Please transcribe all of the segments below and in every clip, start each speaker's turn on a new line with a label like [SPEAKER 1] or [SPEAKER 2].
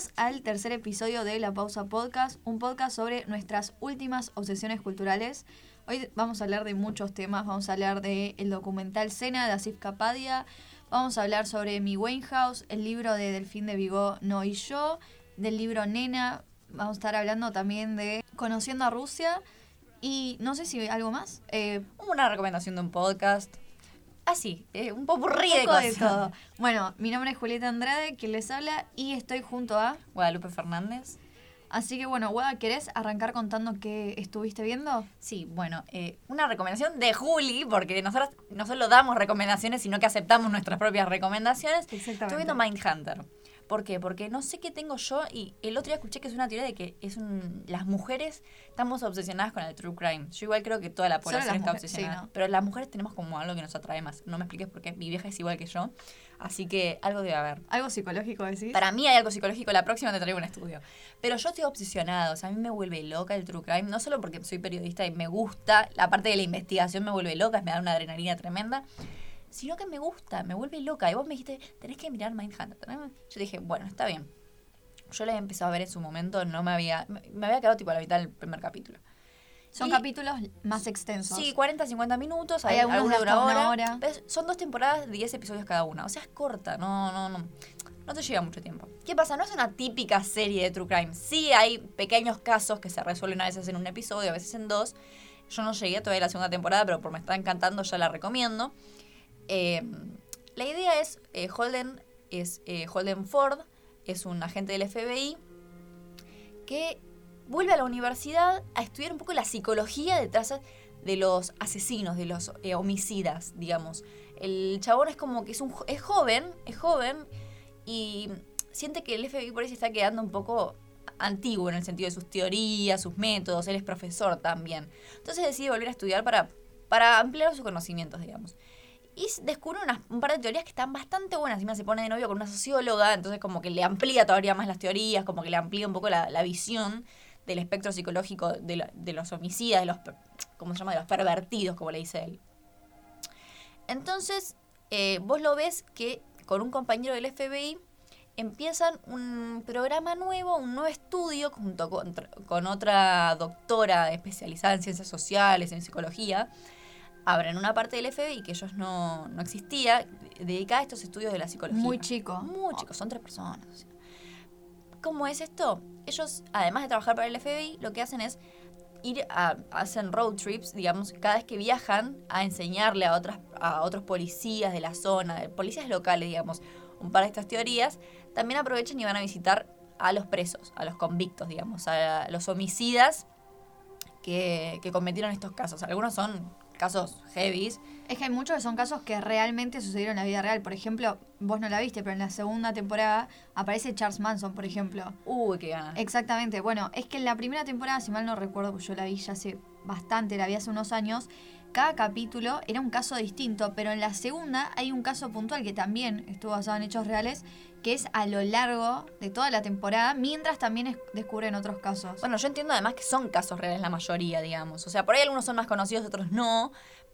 [SPEAKER 1] Bienvenidos al tercer episodio de La Pausa Podcast, un podcast sobre nuestras últimas obsesiones culturales. Hoy vamos a hablar de muchos temas, vamos a hablar del el documental Cena de Asif Kapadia, vamos a hablar sobre Mi House, el libro de Delfín de Vigo No y Yo, del libro Nena, vamos a estar hablando también de Conociendo a Rusia y no sé si algo más.
[SPEAKER 2] Eh, Una recomendación de un podcast. Así, eh, un poco de,
[SPEAKER 1] de todo. Bueno, mi nombre es Julieta Andrade, quien les habla, y estoy junto a
[SPEAKER 2] Guadalupe Fernández.
[SPEAKER 1] Así que bueno, Guada, ¿querés arrancar contando qué estuviste viendo?
[SPEAKER 2] Sí, bueno, eh, una recomendación de Juli, porque nosotros no solo damos recomendaciones, sino que aceptamos nuestras propias recomendaciones.
[SPEAKER 1] Exactamente.
[SPEAKER 2] Estuve viendo Mindhunter. ¿Por qué? Porque no sé qué tengo yo y el otro día escuché que es una teoría de que es un, las mujeres estamos obsesionadas con el true crime. Yo igual creo que toda la población está obsesionada. Pero las mujeres tenemos como algo que nos atrae más. No me expliques por qué. Mi vieja es igual que yo. Así que algo debe haber.
[SPEAKER 1] ¿Algo psicológico decís?
[SPEAKER 2] Para mí hay algo psicológico. La próxima te traigo un estudio. Pero yo estoy obsesionada. O sea, a mí me vuelve loca el true crime. No solo porque soy periodista y me gusta. La parte de la investigación me vuelve loca. Me da una adrenalina tremenda sino que me gusta, me vuelve loca. Y vos me dijiste, tenés que mirar Mindhunter. Yo dije, bueno, está bien. Yo la he empezado a ver en su momento, no me había. Me había quedado tipo a la mitad del primer capítulo.
[SPEAKER 1] Son capítulos más extensos.
[SPEAKER 2] Sí, 40, 50 minutos, hay, algunos de una hora. Son dos temporadas de 10 episodios cada una. O sea, es corta, no, no, no. No te lleva mucho tiempo. ¿Qué pasa? No es una típica serie de True Crime. Sí hay pequeños casos que se resuelven a veces en un episodio, a veces en dos. Yo no llegué todavía a la segunda temporada, pero por me está encantando ya la recomiendo. Em, la idea es, eh, Holden es eh, Holden Ford, es un agente del FBI que vuelve a la universidad a estudiar un poco la psicología detrás de los asesinos, de los eh, homicidas, digamos. El chabón es como que es, un, joven, es joven y siente que el FBI por ahí se está quedando un poco antiguo en el sentido de sus teorías, sus métodos, él es profesor también. Entonces decide volver a estudiar para, para ampliar sus conocimientos, digamos. Y descubre un par de teorías que están bastante buenas. me se pone de novio con una socióloga, entonces como que le amplía todavía más las teorías, como que le amplía un poco la, visión del espectro psicológico de, los homicidas, de los, ¿cómo se llama? De los pervertidos, como le dice él. Entonces, eh, vos lo ves que con un compañero del FBI empiezan un programa nuevo, un nuevo estudio junto con otra doctora especializada en ciencias sociales, en psicología, abren una parte del FBI que ellos no, no existía, dedicada a estos estudios de la psicología.
[SPEAKER 1] Muy chico.
[SPEAKER 2] Muy chicos, son tres personas. ¿Cómo es esto? Ellos, además de trabajar para el FBI, lo que hacen es ir a, hacen road trips, digamos, cada vez que viajan a enseñarle a otras a otros policías de la zona, policías locales, digamos, un par de estas teorías, también aprovechan y van a visitar a los presos, a los convictos, digamos, a los homicidas que, que cometieron estos casos. Algunos son casos heavies.
[SPEAKER 1] Es que hay muchos que son casos que realmente sucedieron en la vida real. Por ejemplo, vos no la viste, pero en la segunda temporada aparece Charles Manson, por ejemplo.
[SPEAKER 2] Uy, qué ganas.
[SPEAKER 1] Exactamente. Bueno, es que en la primera temporada, si mal no recuerdo, pues yo la vi ya hace bastante, la vi hace unos años, cada capítulo era un caso distinto, pero en la segunda hay un caso puntual que también estuvo basado en hechos reales, que es a lo largo de toda la temporada, mientras también descubren otros casos.
[SPEAKER 2] Bueno, yo entiendo además que son casos reales la mayoría, digamos. O sea, por ahí algunos son más conocidos, otros no,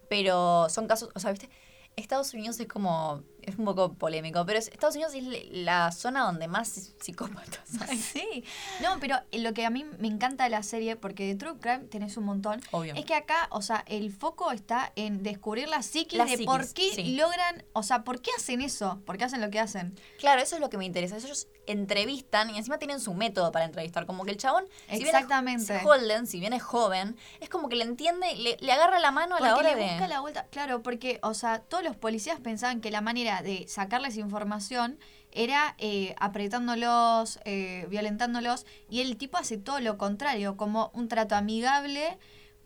[SPEAKER 2] pero son casos, o sea, ¿viste? Estados Unidos es como, es un poco polémico, pero Estados Unidos es la zona donde más psicópatas hay.
[SPEAKER 1] Sí, no, pero lo que a mí me encanta de la serie, porque de True Crime tenés un montón, es que acá, o sea, el foco está en descubrir la psiquis de por qué logran, o sea, por qué hacen eso, por qué hacen lo que hacen.
[SPEAKER 2] Claro, eso es lo que me interesa. Ellos entrevistan y encima tienen su método para entrevistar, como que el chabón,
[SPEAKER 1] Exactamente.
[SPEAKER 2] si viene Holden, si viene joven, es como que le entiende, le, le agarra la mano a la hora
[SPEAKER 1] le busca la vuelta, claro, porque, o sea, todos los policías pensaban que la manera de sacarles información era eh, apretándolos, eh, violentándolos, y el tipo hace todo lo contrario, como un trato amigable,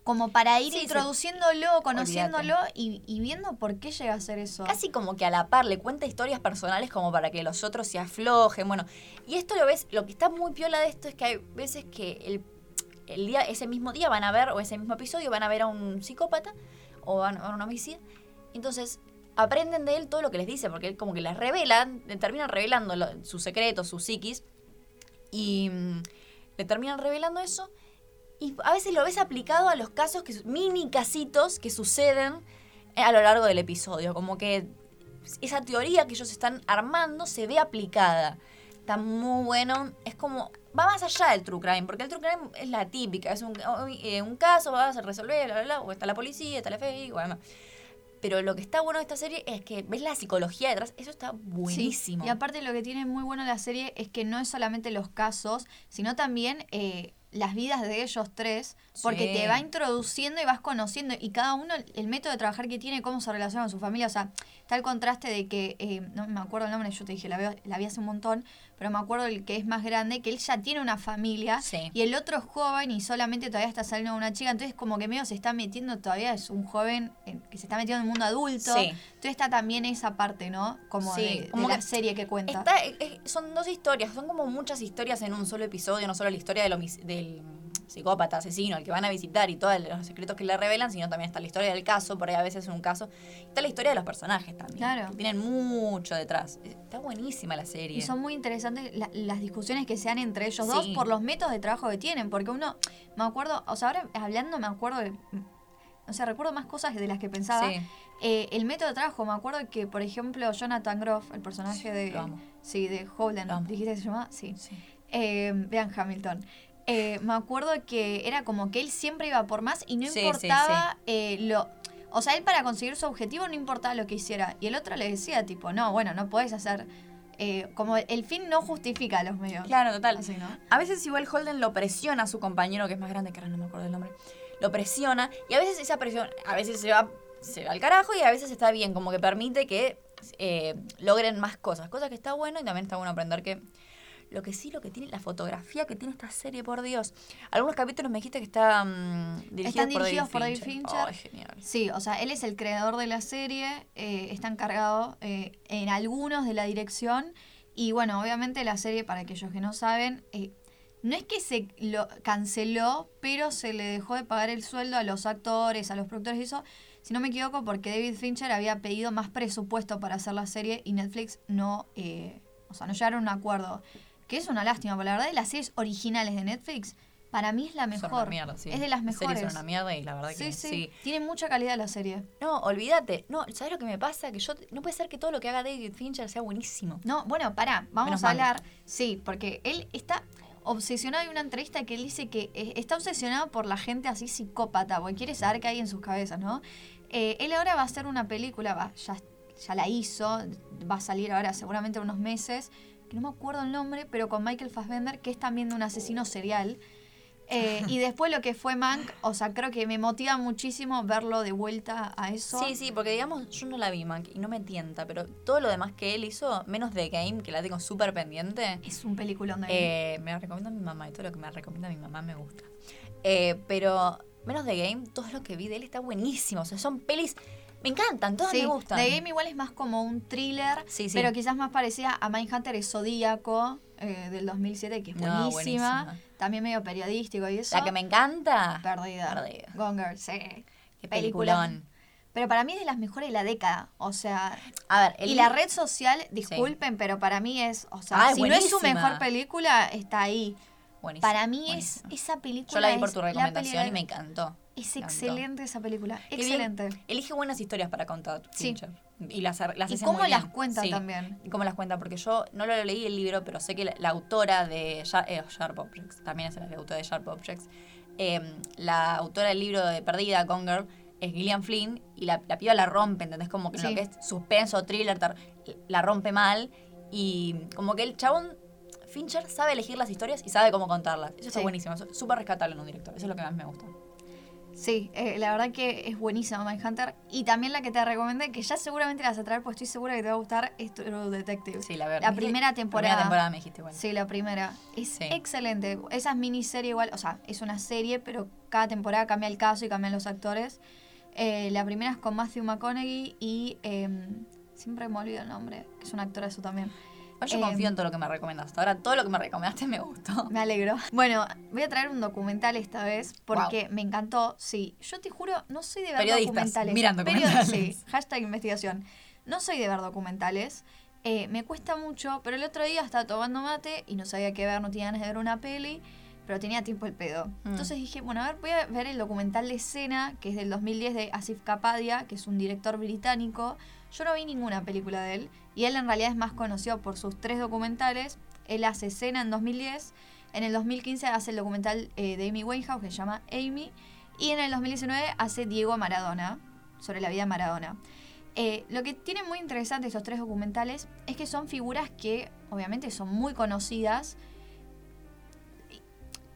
[SPEAKER 1] como para ir introduciéndolo, conociéndolo y, viendo por qué llega a hacer eso.
[SPEAKER 2] Casi como que a la par le cuenta historias personales como para que los otros se aflojen. Bueno, y esto lo ves, lo que está muy piola de esto es que hay veces que el, el día, ese mismo día van a ver, o ese mismo episodio, van a ver a un psicópata o van a ver a un homicida. Entonces, aprenden de él todo lo que les dice, porque él como que les revelan, le terminan revelando sus secretos, sus psiquis, y mm, le terminan revelando eso, y a veces lo ves aplicado a los casos, que mini casitos que suceden a lo largo del episodio, como que esa teoría que ellos están armando se ve aplicada. está muy bueno. Es como, va más allá del true crime, porque el true crime es la típica, es un, eh, un caso, vas a resolver, bla, bla, bla, o está la policía, está la FBI, bueno. Pero lo que está bueno de esta serie es que ves la psicología detrás, eso está buenísimo.
[SPEAKER 1] Y aparte lo que tiene muy bueno la serie es que no es solamente los casos, sino también eh, las vidas de ellos tres, porque te va introduciendo y vas conociendo, y cada uno el método de trabajar que tiene, cómo se relaciona con su familia, o sea, está el contraste de que, eh, no me acuerdo el nombre, yo te dije, la, veo, la vi hace un montón, pero me acuerdo el que es más grande, que él ya tiene una familia, y el otro es joven y solamente todavía está saliendo una chica, entonces como que medio se está metiendo, todavía es un joven eh, que se está metiendo en el mundo adulto, entonces está también esa parte, ¿no? Como de, la serie que cuenta.
[SPEAKER 2] son dos historias, son como muchas historias en un solo episodio, no solo la historia del, del psicópata, asesino, al que van a visitar y todos los secretos que le revelan, sino también está la historia del caso, por ahí a veces es un caso. Está la historia de los personajes también. Claro. tienen mucho detrás. Está buenísima la serie.
[SPEAKER 1] Y son muy interesantes las discusiones que se dan entre ellos dos por los métodos de trabajo que tienen, porque uno, me acuerdo, o sea, ahora hablando me acuerdo de o sea, recuerdo más cosas de las que pensaba. Eh, el método de trabajo, me acuerdo que, por ejemplo, Jonathan Groff, el personaje de. Sí, de Holden, ¿dijiste que se llamaba? Sí. Eh, vean Hamilton. Eh, me acuerdo que era como que él siempre iba por más y no importaba eh, lo... O sea, él para conseguir su objetivo no importaba lo que hiciera. Y el otro le decía, tipo, no, bueno, no puedes hacer... Eh, como el fin no justifica los medios.
[SPEAKER 2] Claro, total. A veces igual Holden lo presiona a su compañero, que es más grande, que ahora no me acuerdo el nombre. Lo presiona y a veces esa presión, a veces se va, se va al carajo y a veces está bien, como que permite que logren más cosas. Cosa que está bueno y también está bueno aprender que lo que sí, lo que tiene, la fotografía que tiene esta serie, por Dios. Algunos capítulos me dijiste que está, mm,
[SPEAKER 1] están dirigidos por David Fincher. genial. Sí, o sea, él es el creador de la serie, eh, está encargado eh, en algunos de la dirección. Y bueno, obviamente la serie, para aquellos que no saben, eh, no es que se lo canceló, pero se le dejó de pagar el sueldo a los actores, a los productores y eso, si no me equivoco, porque David Fincher había pedido más presupuesto para hacer la serie y Netflix no, o sea, no llegaron a un acuerdo que es una lástima, porque la verdad de las series originales de Netflix, para mí es la mejor. mierda, sí. Es de las mejores.
[SPEAKER 2] Son una mierda y la verdad que sí. sí.
[SPEAKER 1] Tiene mucha calidad la serie.
[SPEAKER 2] No, olvídate. No, ¿sabes lo que me pasa? Que yo no puede ser que todo lo que haga David Fincher sea buenísimo.
[SPEAKER 1] No, bueno, pará, vamos a hablar. Sí, porque él está obsesionado. Hay una entrevista que él dice que eh, está obsesionado por la gente así psicópata, porque quiere saber qué hay en sus cabezas, ¿no? Eh, él ahora va a hacer una película, va, ya, ya la hizo, va a salir ahora seguramente unos meses que no me acuerdo el nombre, pero con Michael Fassbender, que es también de un asesino serial. Eh, y después lo que fue Mank, o sea, creo que me motiva muchísimo verlo de vuelta a eso.
[SPEAKER 2] Sí, sí, porque digamos, yo no la vi Mank y no me tienta, pero todo lo demás que él hizo, menos de Game, que la tengo súper pendiente.
[SPEAKER 1] Es un peliculón de
[SPEAKER 2] eh, Me la recomienda mi mamá y todo lo que me recomienda mi mamá me gusta. Eh, pero menos de Game, todo lo que vi de él está buenísimo. O sea, son pelis me encantan, todas me gustan.
[SPEAKER 1] The Game igual es más como un thriller, pero quizás más parecida a Mindhunter es Zodíaco eh, del 2007, que es buenísima. También medio periodístico y eso.
[SPEAKER 2] La que me encanta.
[SPEAKER 1] Perdida. Perdida. Gonger, sí.
[SPEAKER 2] Qué peliculón.
[SPEAKER 1] Pero para mí es de las mejores de la década. O sea. A ver, y la red social, disculpen, pero para mí es. O sea, ah, si no es su mejor película, está ahí. Para mí es esa película.
[SPEAKER 2] Yo la vi por tu recomendación y me encantó.
[SPEAKER 1] Es excelente esa película. Excelente.
[SPEAKER 2] elige buenas historias para contar.
[SPEAKER 1] Sí.
[SPEAKER 2] Y las, las
[SPEAKER 1] ¿Y cómo las cuenta también.
[SPEAKER 2] Y cómo las cuenta, porque yo no lo leí el libro, pero sé que la, autora de eh, Sharp Objects, también es la autora de Sharp Objects, em, la autora del libro de Perdida, Gone Girl, es Gillian Flynn, y la, la piba la rompe, ¿entendés? Como que lo que es suspenso, thriller, la rompe mal, y como que el chabón Fincher sabe elegir las historias y sabe cómo contarlas. Eso está buenísimo, es súper rescatable en un director. Eso es lo que más me gusta.
[SPEAKER 1] Sí, eh, la verdad que es buenísima Mindhunter. Y también la que te recomendé, que ya seguramente la vas a traer, pues estoy segura que te va a gustar, es True Detective.
[SPEAKER 2] Sí, la verdad.
[SPEAKER 1] La primera temporada.
[SPEAKER 2] La primera temporada me dijiste, bueno.
[SPEAKER 1] Sí, la primera. Es excelente. Esa es miniserie igual, o sea, es una serie, pero cada temporada cambia el caso y cambian los actores. Eh, la primera es con Matthew McConaughey y... Em, siempre me olvido el nombre, que es un actor eso también.
[SPEAKER 2] Yo confío en em, todo lo que me recomendaste. Ahora todo lo que me recomendaste me gustó.
[SPEAKER 1] Me alegro. Bueno, voy a traer un documental esta vez porque me encantó. Sí, yo te juro, no soy de ver documentales.
[SPEAKER 2] Miran documentales.
[SPEAKER 1] sí, hashtag investigación. No soy de ver documentales. Eh, me cuesta mucho, pero el otro día estaba tomando mate y no sabía qué ver, no tenía ganas de ver una peli, pero tenía tiempo el pedo. Mm. Entonces dije, bueno, a ver, voy a ver el documental de escena, que es del 2010 de Asif Kapadia, que es un director británico. Yo no vi ninguna película de él y él en realidad es más conocido por sus tres documentales. Él hace escena en 2010. En el 2015 hace el documental eh, de Amy Winehouse que se llama Amy. Y en el 2019 hace Diego Maradona, sobre la vida de Maradona. Eh, lo que tiene muy interesante estos tres documentales es que son figuras que obviamente son muy conocidas.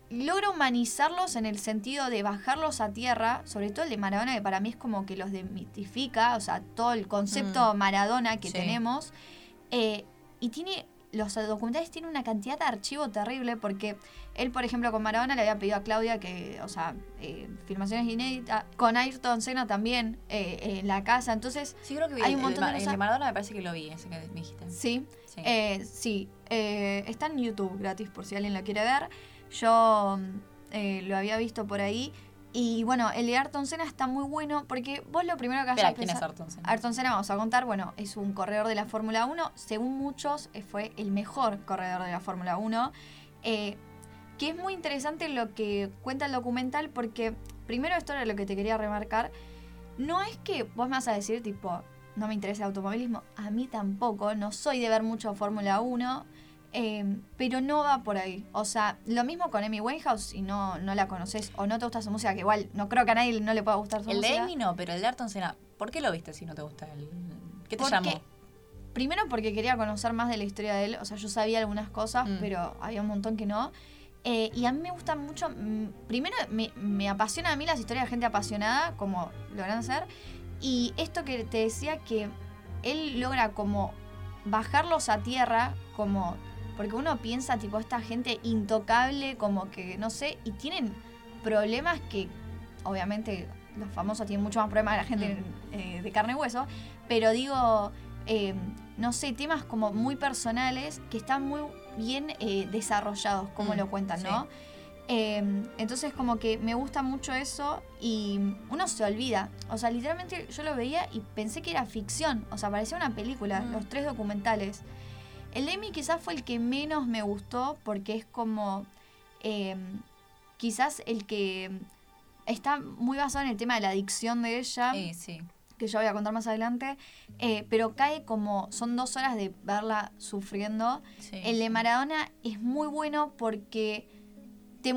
[SPEAKER 1] Logra humanizarlos en el sentido de bajarlos a tierra, sobre todo el de Maradona, que para mí es como que los demitifica, o sea, todo el concepto mm. Maradona que tenemos. Eh, y tiene los documentales tienen una cantidad de archivo terrible porque él, por ejemplo, con Maradona le había pedido a Claudia que, o sea, eh, filmaciones inéditas, con Ayrton Senna también eh, en la casa, entonces
[SPEAKER 2] sí, creo que vi hay un montón de, de Maradona me parece que lo vi, ese que me dijiste.
[SPEAKER 1] Sí, sí, eh, sí está en YouTube gratis por si alguien lo quiere ver. Yo lo había visto por ahí y bueno, el de Ayrton Senna está muy bueno porque vos lo primero que
[SPEAKER 2] haces... ¿quién es Ayrton Senna?
[SPEAKER 1] Ayrton Senna, vamos a contar, bueno, es un corredor de la Fórmula 1. Según muchos, eh, fue el mejor corredor de la Fórmula 1. Eh, que es muy interesante lo que cuenta el documental porque, primero esto era lo que te quería remarcar, no es que vos me vas a decir tipo, no me interesa el automovilismo, a mí tampoco, no soy de ver mucho Fórmula 1, Em, pero no va por ahí. O sea, lo mismo con Amy Winehouse, si no, no la conoces o no te gusta su música, que igual no creo que a nadie no le pueda gustar su
[SPEAKER 2] música.
[SPEAKER 1] El
[SPEAKER 2] de Amy no, pero el de Ayrton Senna, ¿por qué lo viste si no te gusta? El... ¿Qué te llamó?
[SPEAKER 1] Primero porque quería conocer más de la historia de él. O sea, yo sabía algunas cosas, mm. pero había un montón que no. Eh, y a mí me gusta mucho, mm, primero me, me, apasiona a mí las historias de gente apasionada, como logran ser. Y esto que te decía que él logra como bajarlos a tierra, como porque uno piensa, tipo, esta gente intocable, como que, no sé, y tienen problemas que, obviamente, los famosos tienen mucho más problemas que la gente mm. eh, de carne y hueso, pero digo, eh, no sé, temas como muy personales que están muy bien eh, desarrollados, como mm, lo cuentan, ¿no? entonces como que me gusta mucho eso y uno se olvida. O sea, literalmente yo lo veía y pensé que era ficción. O sea, parecía una película, mm. los tres documentales. El Amy quizás fue el que menos me gustó porque es como em, quizás el que está muy basado en el tema de la adicción de ella.
[SPEAKER 2] Sí, sí.
[SPEAKER 1] Que yo voy a contar más adelante. Eh, pero cae como. Son dos horas de verla sufriendo. el de Maradona es muy bueno porque te,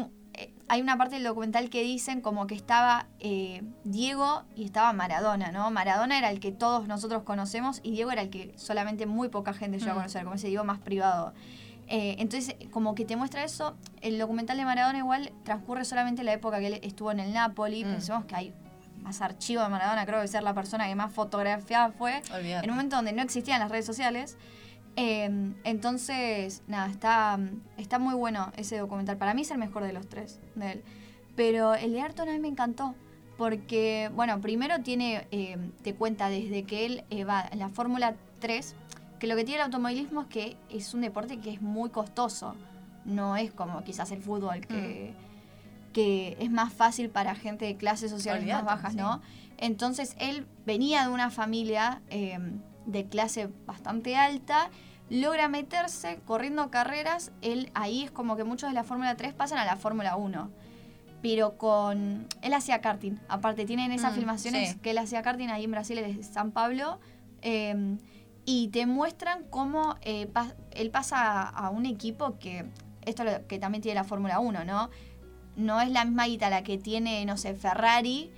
[SPEAKER 1] hay una parte del documental que dicen como que estaba eh, Diego y estaba Maradona, ¿no? Maradona era el que todos nosotros conocemos y Diego era el que solamente muy poca gente llegó a mm. conocer, como ese Diego más privado. Eh, entonces, como que te muestra eso, el documental de Maradona igual transcurre solamente la época que él estuvo en el Napoli, mm. pensemos que hay más archivo de Maradona, creo que ser la persona que más fotografiada fue, en un momento donde no existían las redes sociales. Em, entonces, nada, está, está muy bueno ese documental. Para mí es el mejor de los tres de él. Pero el de Ayrton a mí me encantó. Porque, bueno, primero tiene, em, te cuenta desde que él eh, va en la Fórmula 3, que lo que tiene el automovilismo es que es un deporte que es muy costoso. No es como quizás el fútbol, que, mm. que es más fácil para gente de clases sociales más bajas, ¿no? Entonces él venía de una familia em, de clase bastante alta logra meterse corriendo carreras. Él ahí es como que muchos de la Fórmula 3 pasan a la Fórmula 1. Pero con. Él hacía karting. Aparte, tienen esas mm, filmaciones que él hacía karting ahí en Brasil, de San Pablo. Em, y te muestran cómo eh, él pasa a, un equipo que. Esto lo que también tiene la Fórmula 1, ¿no? No es la misma guita la que tiene, no sé, Ferrari,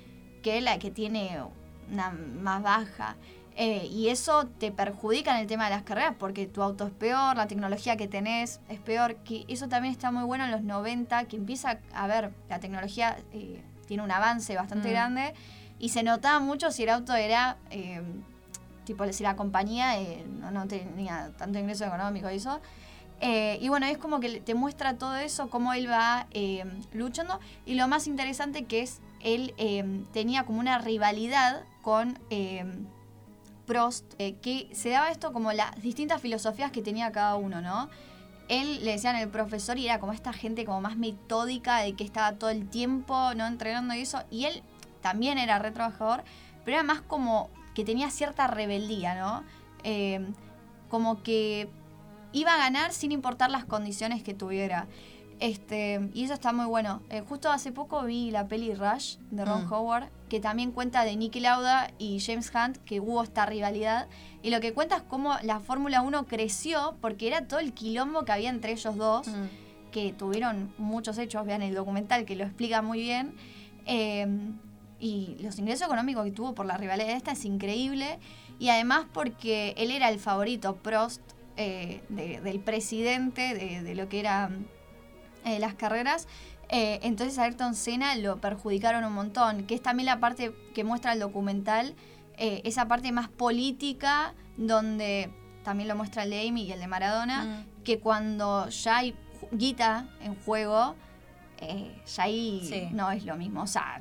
[SPEAKER 1] que la que tiene una más baja. Eh, y eso te perjudica en el tema de las carreras porque tu auto es peor, la tecnología que tenés es peor. Que eso también está muy bueno en los 90, que empieza a ver, la tecnología eh, tiene un avance bastante mm. grande y se notaba mucho si el auto era, eh, tipo, si la compañía no, tenía tanto ingreso económico y eso. y bueno, es como que te muestra todo eso, cómo él va luchando. Y lo más interesante que es, él tenía como una rivalidad con Prost, eh, que se daba esto como las distintas filosofías que tenía cada uno, ¿no? Él le decían el profesor y era como esta gente como más metódica de que estaba todo el tiempo, ¿no? Entrenando y eso. Y él también era re trabajador, pero era más como que tenía cierta rebeldía, ¿no? Eh, como que iba a ganar sin importar las condiciones que tuviera. Este, y eso está muy bueno. Eh, justo hace poco vi la peli Rush de Ron mm. Howard, que también cuenta de Nicky Lauda y James Hunt, que hubo esta rivalidad. Y lo que cuenta es cómo la Fórmula 1 creció, porque era todo el quilombo que había entre ellos dos, mm. que tuvieron muchos hechos, vean el documental que lo explica muy bien. Eh, y los ingresos económicos que tuvo por la rivalidad esta es increíble. Y además porque él era el favorito, Prost, eh, del presidente, de, lo que eran eh, las carreras. Eh, entonces a Ayrton Senna lo perjudicaron un montón, que es también la parte que muestra el documental, esa parte más política, donde también lo muestra el de Amy y el de Maradona, mm. que cuando ya hay guita en juego, ya ahí no es lo mismo. O sea,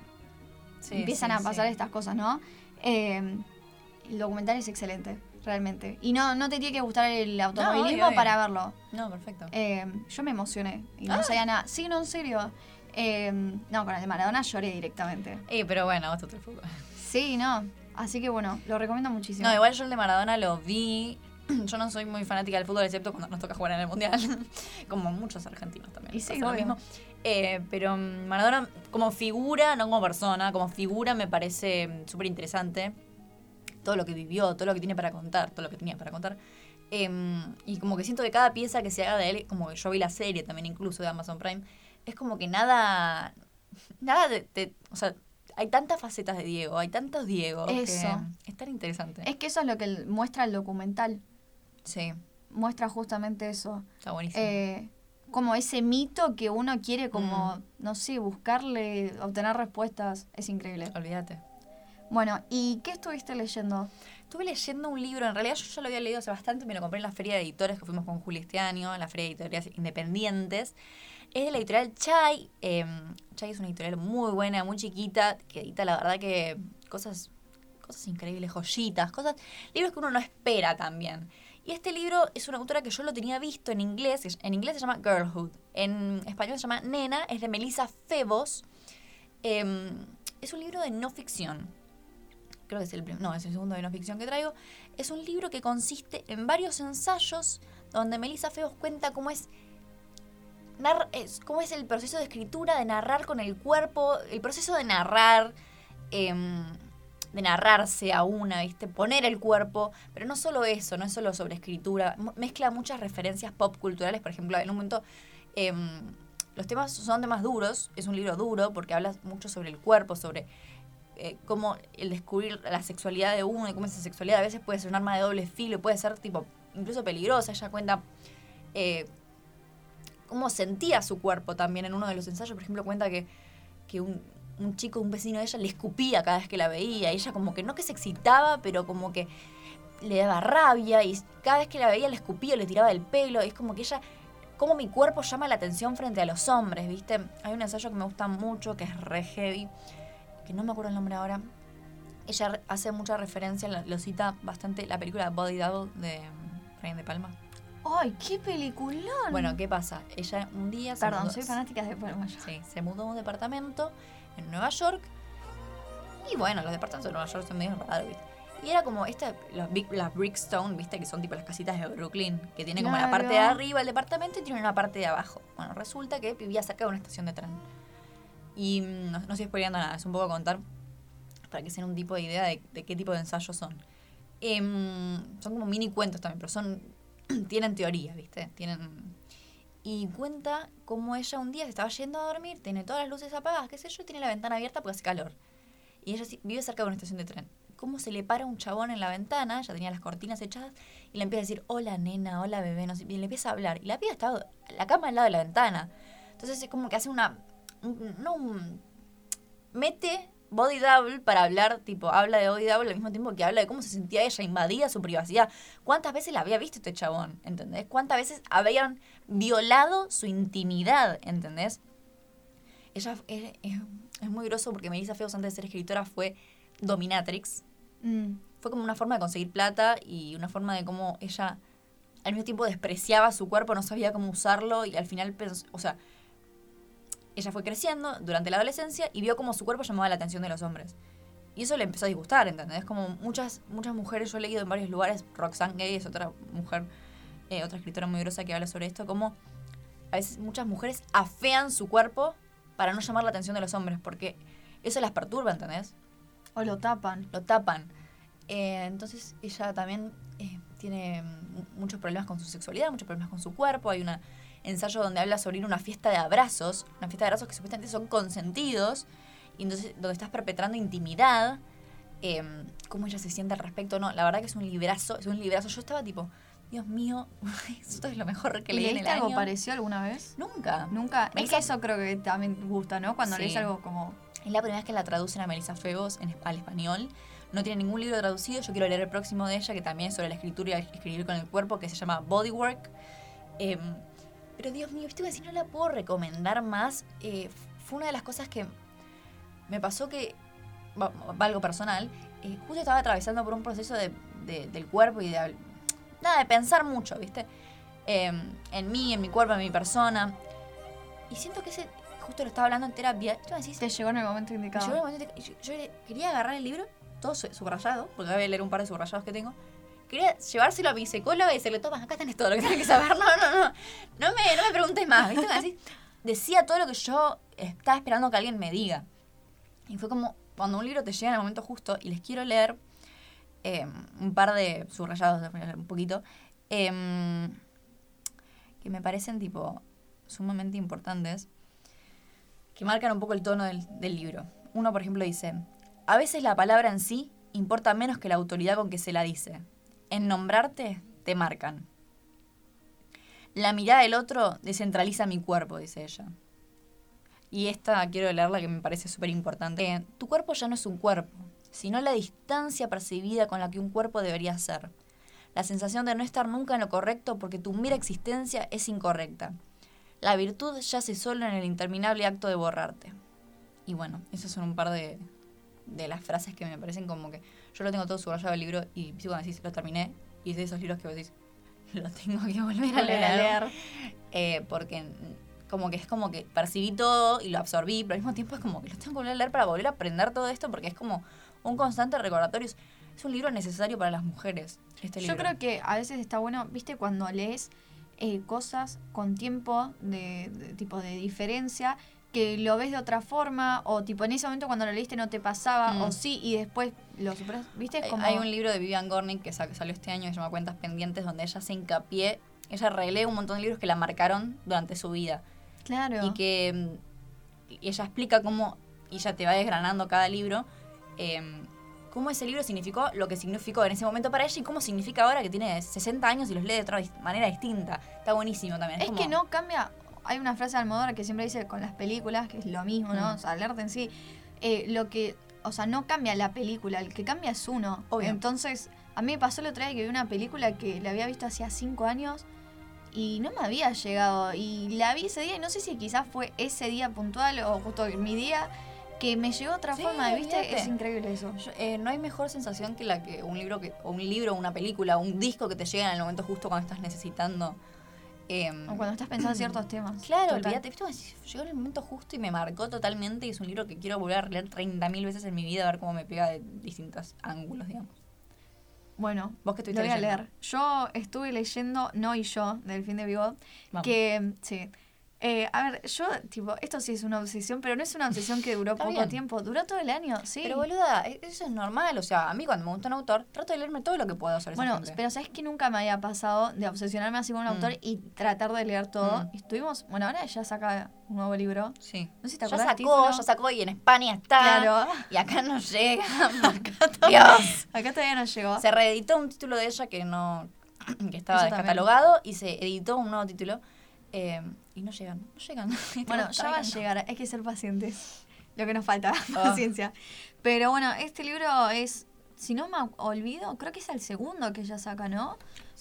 [SPEAKER 1] empiezan a pasar estas cosas, ¿no? el documental es excelente realmente. Y no, no te tiene que gustar el automovilismo para verlo.
[SPEAKER 2] No, perfecto.
[SPEAKER 1] Eh, yo me emocioné y no ah. sabía nada. Sí, no, en serio. Eh, no, con el de Maradona lloré directamente.
[SPEAKER 2] Eh, pero bueno, esto te fútbol.
[SPEAKER 1] Sí, no. Así que bueno, lo recomiendo muchísimo.
[SPEAKER 2] No, igual yo el de Maradona lo vi. Yo no soy muy fanática del fútbol, excepto cuando nos toca jugar en el mundial. como muchos argentinos también.
[SPEAKER 1] Y sí, lo mismo.
[SPEAKER 2] Eh, pero Maradona, como figura, no como persona, como figura me parece súper interesante todo lo que vivió, todo lo que tiene para contar, todo lo que tenía para contar. Em, y como que siento que cada pieza que se haga de él, como que yo vi la serie también incluso de Amazon Prime, es como que nada, nada de, o sea, hay tantas facetas de Diego, hay tantos Diego. Eso. es tan interesante.
[SPEAKER 1] Es que eso es lo que muestra el documental.
[SPEAKER 2] Sí.
[SPEAKER 1] Muestra justamente eso.
[SPEAKER 2] Está buenísimo.
[SPEAKER 1] Eh, como ese mito que uno quiere como, mm. no sé, buscarle, obtener respuestas. Es increíble.
[SPEAKER 2] Olvídate.
[SPEAKER 1] Bueno, ¿y qué estuviste leyendo?
[SPEAKER 2] Estuve leyendo un libro, en realidad yo ya lo había leído hace bastante, me lo compré en la feria de editores que fuimos con Juli este año, en la feria de editoriales independientes. Es de la editorial Chai. Em, Chai es una editorial muy buena, muy chiquita, que edita la verdad que cosas, cosas increíbles, joyitas, cosas, libros que uno no espera también. Y este libro es una autora que yo lo tenía visto en inglés, en inglés se llama Girlhood, en español se llama Nena, es de Melissa Febos. Em, es un libro de no ficción creo que es el, no, es el segundo de no ficción que traigo, es un libro que consiste en varios ensayos donde Melissa Feos cuenta cómo es, cómo es el proceso de escritura, de narrar con el cuerpo, el proceso de narrar, em, de narrarse a una, ¿viste? Poner el cuerpo, pero no solo eso, no es solo sobre escritura, mezcla muchas referencias pop culturales, por ejemplo, en un momento... Em, los temas son temas duros, es un libro duro porque habla mucho sobre el cuerpo, sobre eh, cómo el descubrir la sexualidad de uno y cómo esa sexualidad a veces puede ser un arma de doble filo, puede ser tipo incluso peligrosa. Ella cuenta eh, cómo sentía su cuerpo también en uno de los ensayos. Por ejemplo, cuenta que, un, chico, un vecino de ella, le escupía cada vez que la veía. Y ella como que no que se excitaba, pero como que le daba rabia y cada vez que la veía le escupía, le tiraba el pelo. Es como que ella, como mi cuerpo llama la atención frente a los hombres, ¿viste? Hay un ensayo que me gusta mucho, que es re heavy, que no me acuerdo el nombre ahora, ella hace mucha referencia, lo cita bastante, la película Body Double de Ryan de Palma.
[SPEAKER 1] ¡Ay, qué peliculón!
[SPEAKER 2] Bueno, ¿qué pasa? Ella un día...
[SPEAKER 1] Perdón, soy fanática de Palma.
[SPEAKER 2] Sí, se mudó a un departamento en Nueva York. Y bueno, los departamentos de Nueva York son medio raros, Y era como esta, las, big, las Brickstone, ¿viste? Que son tipo las casitas de Brooklyn, que tienen como la parte de arriba el departamento y tienen una parte de abajo. Bueno, resulta que vivía cerca de una estación de tren. Y mm, no, no estoy nada, es un poco contar para que se un tipo de idea de, qué tipo de ensayos son. Em, son como mini cuentos también, pero son tienen teoría, ¿viste? Tienen y cuenta cómo ella un día se estaba yendo a dormir, tiene todas las luces apagadas, qué sé yo, tiene la ventana abierta porque hace calor. Y ella vive cerca de una estación de tren. Cómo se le para un chabón en la ventana, ya tenía las cortinas echadas, y le empieza a decir, hola nena, hola bebé, no y le empieza a hablar. Y la piba estaba la cama al lado de la ventana. Entonces es como que hace una no mete body double para hablar, tipo, habla de body double al mismo tiempo que habla de cómo se sentía ella, invadía su privacidad. ¿Cuántas veces la había visto este chabón? ¿Entendés? ¿Cuántas veces habían violado su intimidad? ¿Entendés? Ella es, muy groso porque Melissa Feos antes de ser escritora fue dominatrix. Mm. Fue como una forma de conseguir plata y una forma de cómo ella al mismo tiempo despreciaba su cuerpo, no sabía cómo usarlo y al final pensó, o sea, ella fue creciendo durante la adolescencia y vio cómo su cuerpo llamaba la atención de los hombres. Y eso le empezó a disgustar, ¿entendés? Como muchas, muchas mujeres, yo he leído en varios lugares, Roxanne Gay es otra mujer, eh, otra escritora muy grosa que habla sobre esto, como a veces muchas mujeres afean su cuerpo para no llamar la atención de los hombres, porque eso las perturba, ¿entendés?
[SPEAKER 1] O lo tapan.
[SPEAKER 2] Lo tapan. Eh, entonces ella también eh, tiene muchos problemas con su sexualidad, muchos problemas con su cuerpo. Hay un ensayo donde habla sobre ir a una fiesta de abrazos, una fiesta de abrazos que supuestamente son consentidos, y entonces donde estás perpetrando intimidad. Em, cómo ella se siente al respecto. No, la verdad que es un librazo, es un librazo. Yo estaba tipo, Dios mío, esto es lo mejor que leí en el año.
[SPEAKER 1] algo parecido alguna vez?
[SPEAKER 2] Nunca.
[SPEAKER 1] Nunca. Es que eso creo que también gusta, ¿no? Cuando lees algo como...
[SPEAKER 2] Es la primera vez que la traducen a Melissa Febos en, al español. No tiene ningún libro traducido. Yo quiero leer el próximo de ella, que también es sobre la escritura y escribir con el cuerpo, que se llama Bodywork. Em, pero Dios mío, que si no la puedo recomendar más, eh, fue una de las cosas que me pasó que, va, algo personal, eh, justo estaba atravesando por un proceso de, del cuerpo y de nada, de pensar mucho, ¿viste? Em, en mí, en mi cuerpo, en mi persona. Y siento que ese, justo lo estaba hablando en terapia. ¿Tú me
[SPEAKER 1] Te llegó en el momento indicado.
[SPEAKER 2] llegó en el momento indicado. Yo, quería agarrar el libro, todo subrayado, porque voy a leer un par de subrayados que tengo. Quería llevárselo a mi psicóloga y decirle, toma, acá tenés todo lo que tienes que saber. No, no, no. No me, no me preguntes más, decía todo lo que yo estaba esperando que alguien me diga. Y fue como cuando un libro te llega en el momento justo y les quiero leer Em, un par de subrayados, un poquito, em, que me parecen tipo sumamente importantes, que marcan un poco el tono del libro. Uno, por ejemplo, dice, a veces la palabra en sí importa menos que la autoridad con que se la dice. En nombrarte, te marcan. La mirada del otro descentraliza mi cuerpo, dice ella. Y esta quiero leerla que me parece súper importante. Tu cuerpo ya no es un cuerpo, sino la distancia percibida con la que un cuerpo debería ser. La sensación de no estar nunca en lo correcto porque tu mera existencia es incorrecta. La virtud yace solo en el interminable acto de borrarte. Y bueno, esas son un par de, de las frases que me parecen como que yo lo tengo todo subrayado el libro y cuando decís lo terminé y es de esos libros que vos decís lo tengo que volver a leer, eh, porque como que es como que percibí todo y lo absorbí pero al mismo tiempo es como que lo tengo que volver a leer para volver a aprender todo esto porque es como un constante recordatorio. Es un libro necesario para las mujeres, este
[SPEAKER 1] Yo creo que a veces está bueno, viste, cuando lees eh, cosas con tiempo de, tipo de diferencia, que lo ves de otra forma, o tipo en ese momento cuando lo leíste no te pasaba, o mm. sí, y después lo superas, ¿viste?
[SPEAKER 2] Como... Hay un libro de Vivian Gornick que salió este año que se llama Cuentas Pendientes, donde ella se hincapié, ella relee un montón de libros que la marcaron durante su vida.
[SPEAKER 1] Claro.
[SPEAKER 2] Y que y ella explica cómo, y ella te va desgranando cada libro, Em, cómo ese libro significó lo que significó en ese momento para ella y cómo significa ahora que tiene 60 años y los lee de otra manera distinta. Está buenísimo también.
[SPEAKER 1] Es, que no cambia. Hay una frase de Almodóvar que siempre dice con las películas, que es lo mismo, ¿no? Mm. O sea, el arte en sí. Eh, lo que. O sea, no cambia la película, el que cambia es uno. Entonces, a mí me pasó el otro día que vi una película que la había visto hacía 5 años y no me había llegado. Y la vi ese día y no sé si quizás fue ese día puntual o justo mi día que me llegó otra forma, ¿viste? Es increíble eso.
[SPEAKER 2] Eh, no hay mejor sensación que la que un libro, que, o un libro, una película, un disco que te llega en el momento justo cuando estás necesitando.
[SPEAKER 1] Em, o cuando estás pensando en ciertos temas.
[SPEAKER 2] Claro, olvídate. Llegó en el momento justo y me marcó totalmente. Y es un libro que quiero volver a leer 30.000 veces en mi vida, a ver cómo me pega de distintos ángulos, digamos.
[SPEAKER 1] Bueno, vos que estuviste lo voy a leer. Yo estuve leyendo No y Yo, del fin de Vivo, que sí eh, a ver, yo, tipo, esto sí es una obsesión, pero no es una obsesión que duró poco tiempo, duró todo el año, sí.
[SPEAKER 2] Pero boluda, e-, eso es normal, o sea, a mí cuando me gusta un autor, trato de leerme todo lo que puedo sobre
[SPEAKER 1] Bueno, pero ¿sabes que nunca me había pasado de obsesionarme así con un mm. autor y tratar de leer todo? Mm. Estuvimos, bueno, ahora ya saca un nuevo libro.
[SPEAKER 2] Sí.
[SPEAKER 1] No sé si te
[SPEAKER 2] acuerdas. Ya sacó, ya sacó y en España está.
[SPEAKER 1] Claro.
[SPEAKER 2] Y acá no llega. acá Dios.
[SPEAKER 1] Acá todavía no llegó.
[SPEAKER 2] Se reeditó un título de ella que no, que estaba descatalogado y se editó un nuevo título. Eh, y no llegan, no llegan.
[SPEAKER 1] bueno, ya va a llegar, hay que ser pacientes. Lo que nos falta, ah. paciencia. Pero bueno, este libro es, si no me olvido, creo que es el segundo que ella saca, ¿no?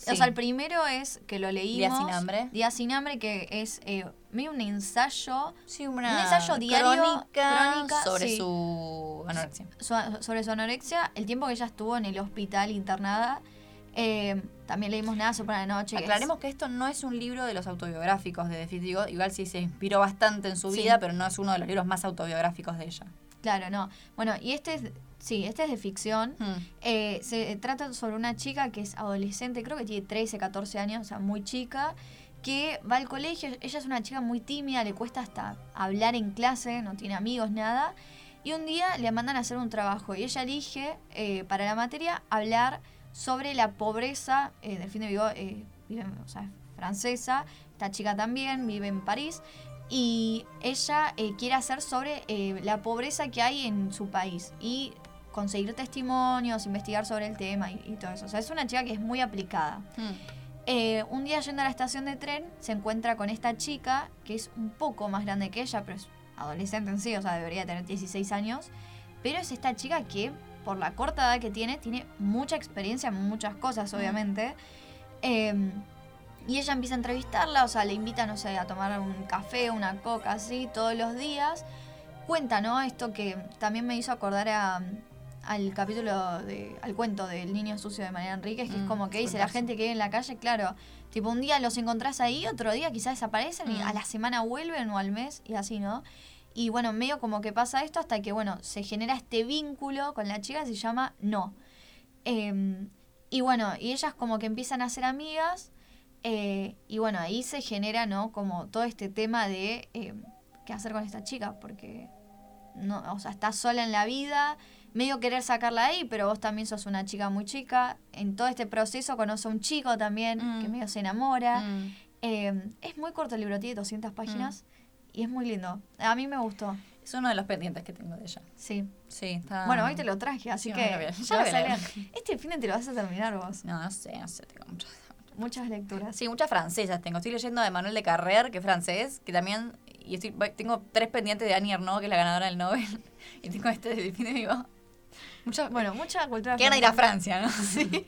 [SPEAKER 1] O sea, el primero es que lo leímos.
[SPEAKER 2] Día sin hambre.
[SPEAKER 1] Día sin hambre, que es eh, medio un ensayo.
[SPEAKER 2] Sí, una un ensayo diario. Crónica, sobre su anorexia.
[SPEAKER 1] sobre su anorexia, el tiempo que ella estuvo en el hospital internada. Eh, también leímos Nada por la noche.
[SPEAKER 2] Aclaremos que, esto no es un libro de los autobiográficos de Definitivo. Igual sí se inspiró bastante en su vida, pero no es uno de los libros más autobiográficos de ella.
[SPEAKER 1] Claro, no. Bueno, y este es, sí, este es de ficción. Hmm. Eh, se trata sobre una chica que es adolescente, creo que tiene 13, 14 años, o sea, muy chica. que va al colegio, ella es una chica muy tímida, le cuesta hasta hablar en clase, no tiene amigos, nada. Y un día le mandan a hacer un trabajo y ella elige eh, para la materia hablar sobre la pobreza. Eh, fin de Vigo eh, vive, o sea, es francesa, esta chica también vive en París. Y ella eh, quiere hacer sobre la pobreza que hay en su país y conseguir testimonios, investigar sobre el tema y, todo eso. O sea, es una chica que es muy aplicada. Hmm. un día yendo a la estación de tren se encuentra con esta chica que es un poco más grande que ella, pero es adolescente en sí, o sea, debería tener 16 años, pero es esta chica que, por la corta edad que tiene, tiene mucha experiencia en muchas cosas, obviamente. Em, y ella empieza a entrevistarla, o sea, le invita, no sé, a tomar un café, una coca, así, todos los días. Cuenta, ¿no? Esto que también me hizo acordar al capítulo, de, al cuento del niño sucio de María Enríquez, que es mm, como que dice, la gente que vive en la calle, claro, tipo un día los encontrás ahí, otro día quizás desaparecen y a mm. la semana vuelven o al mes y así, ¿no? Y bueno, medio como que pasa esto hasta que, bueno, se genera este vínculo con la chica, se llama No. Em, y bueno, y ellas como que empiezan a ser amigas. Eh, y bueno, ahí se genera, ¿no? Como todo este tema de em, qué hacer con esta chica, porque, no, o sea, está sola en la vida, medio querer sacarla ahí, pero vos también sos una chica muy chica. En todo este proceso conoce a un chico también que mm. medio se enamora. Mm. Em, es muy corto el libro, tiene 200 páginas. Mm. Y es muy lindo. A mí me gustó.
[SPEAKER 2] Es uno de los pendientes que tengo de ella.
[SPEAKER 1] Sí.
[SPEAKER 2] Sí,
[SPEAKER 1] está... Bueno, hoy te lo traje, así que ya lo vas Este fin de te lo vas a terminar vos.
[SPEAKER 2] No, no sé, no sé, tengo muchas...
[SPEAKER 1] Muchas lecturas.
[SPEAKER 2] Sí, muchas francesas tengo. Estoy leyendo de Manuel de Carrer, que es francés, que también... Y estoy, tengo tres pendientes de Annie Ernaux, que es la ganadora del Nobel. Y tengo este de fin de vivo.
[SPEAKER 1] Mucha, bueno, mucha cultura.
[SPEAKER 2] Que ir a Francia, ¿no? Sí.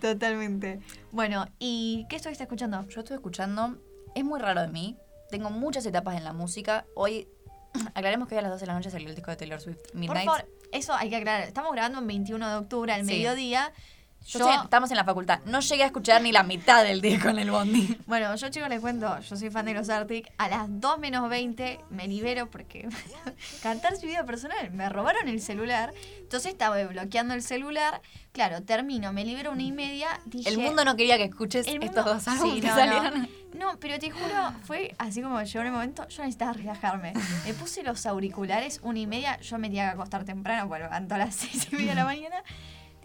[SPEAKER 1] Totalmente. Bueno, ¿y qué estuviste escuchando?
[SPEAKER 2] Yo estuve escuchando... Es muy raro de mí, tengo muchas etapas en la música. Hoy, aclaremos que hoy a las 12 de la noche salió el disco de Taylor Swift,
[SPEAKER 1] Midnight. Por favor, eso hay que aclarar. Estamos grabando el 21 de octubre al mediodía.
[SPEAKER 2] Yo, estamos en la facultad. No llegué a escuchar ni la mitad del disco en el bondi.
[SPEAKER 1] Bueno, yo chicos les cuento, yo soy fan de los Arctic. A las 2 menos 20 me libero porque cantar su vida personal. Me robaron el celular. Entonces estaba bloqueando el celular. Claro, termino, me libero una y media.
[SPEAKER 2] el mundo no quería que escuches estos dos álbumes
[SPEAKER 1] no, No. pero te juro, fue así como llegó el momento, yo necesitaba relajarme. Me puse los auriculares una y media, yo me tenía que acostar temprano, bueno, levanto a las seis y media de la mañana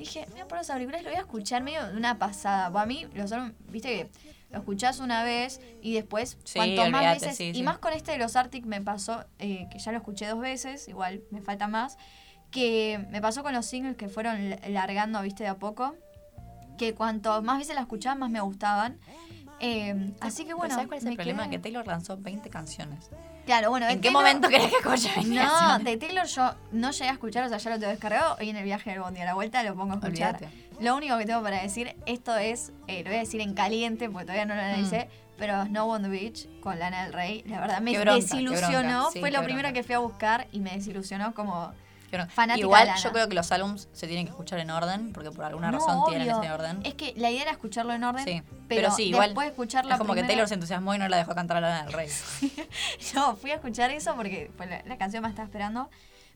[SPEAKER 1] dije, voy a poner los auriculares, lo voy a escuchar medio de una pasada. Para mí, los viste que lo escuchás una vez y después, cuanto más veces, y más con este de los Arctic me pasó, eh, que ya lo escuché dos veces, igual me falta más, que me pasó con los singles que fueron largando, viste, de a poco, que cuanto más veces la escuchaba, más me gustaban. Eh, así que bueno.
[SPEAKER 2] ¿Sabes cuál es el problema? Que Taylor lanzó 20 canciones.
[SPEAKER 1] Claro, bueno.
[SPEAKER 2] ¿En qué momento querés que escuche
[SPEAKER 1] No, de Taylor yo no llegué a escuchar, o sea, ya lo tengo descargado. Hoy en el viaje del bondi a la vuelta lo pongo a escuchar. Lo único que tengo para decir, esto es, eh, lo voy a decir en caliente porque todavía no lo analicé, mm. pero Snow on the Beach con Lana del Rey, la verdad me desilusionó. Fue lo primero que fui a buscar y me desilusionó como
[SPEAKER 2] Igual yo creo que los álbums se tienen que escuchar en orden, porque por alguna razón tienen ese orden.
[SPEAKER 1] Es que la idea era escucharlo en orden,
[SPEAKER 2] sí.
[SPEAKER 1] pero, sí, igual después escucharla
[SPEAKER 2] es como que Taylor se entusiasmó y no la dejó cantar a Lana del Rey.
[SPEAKER 1] no, fui a escuchar eso porque la, canción me estaba esperando.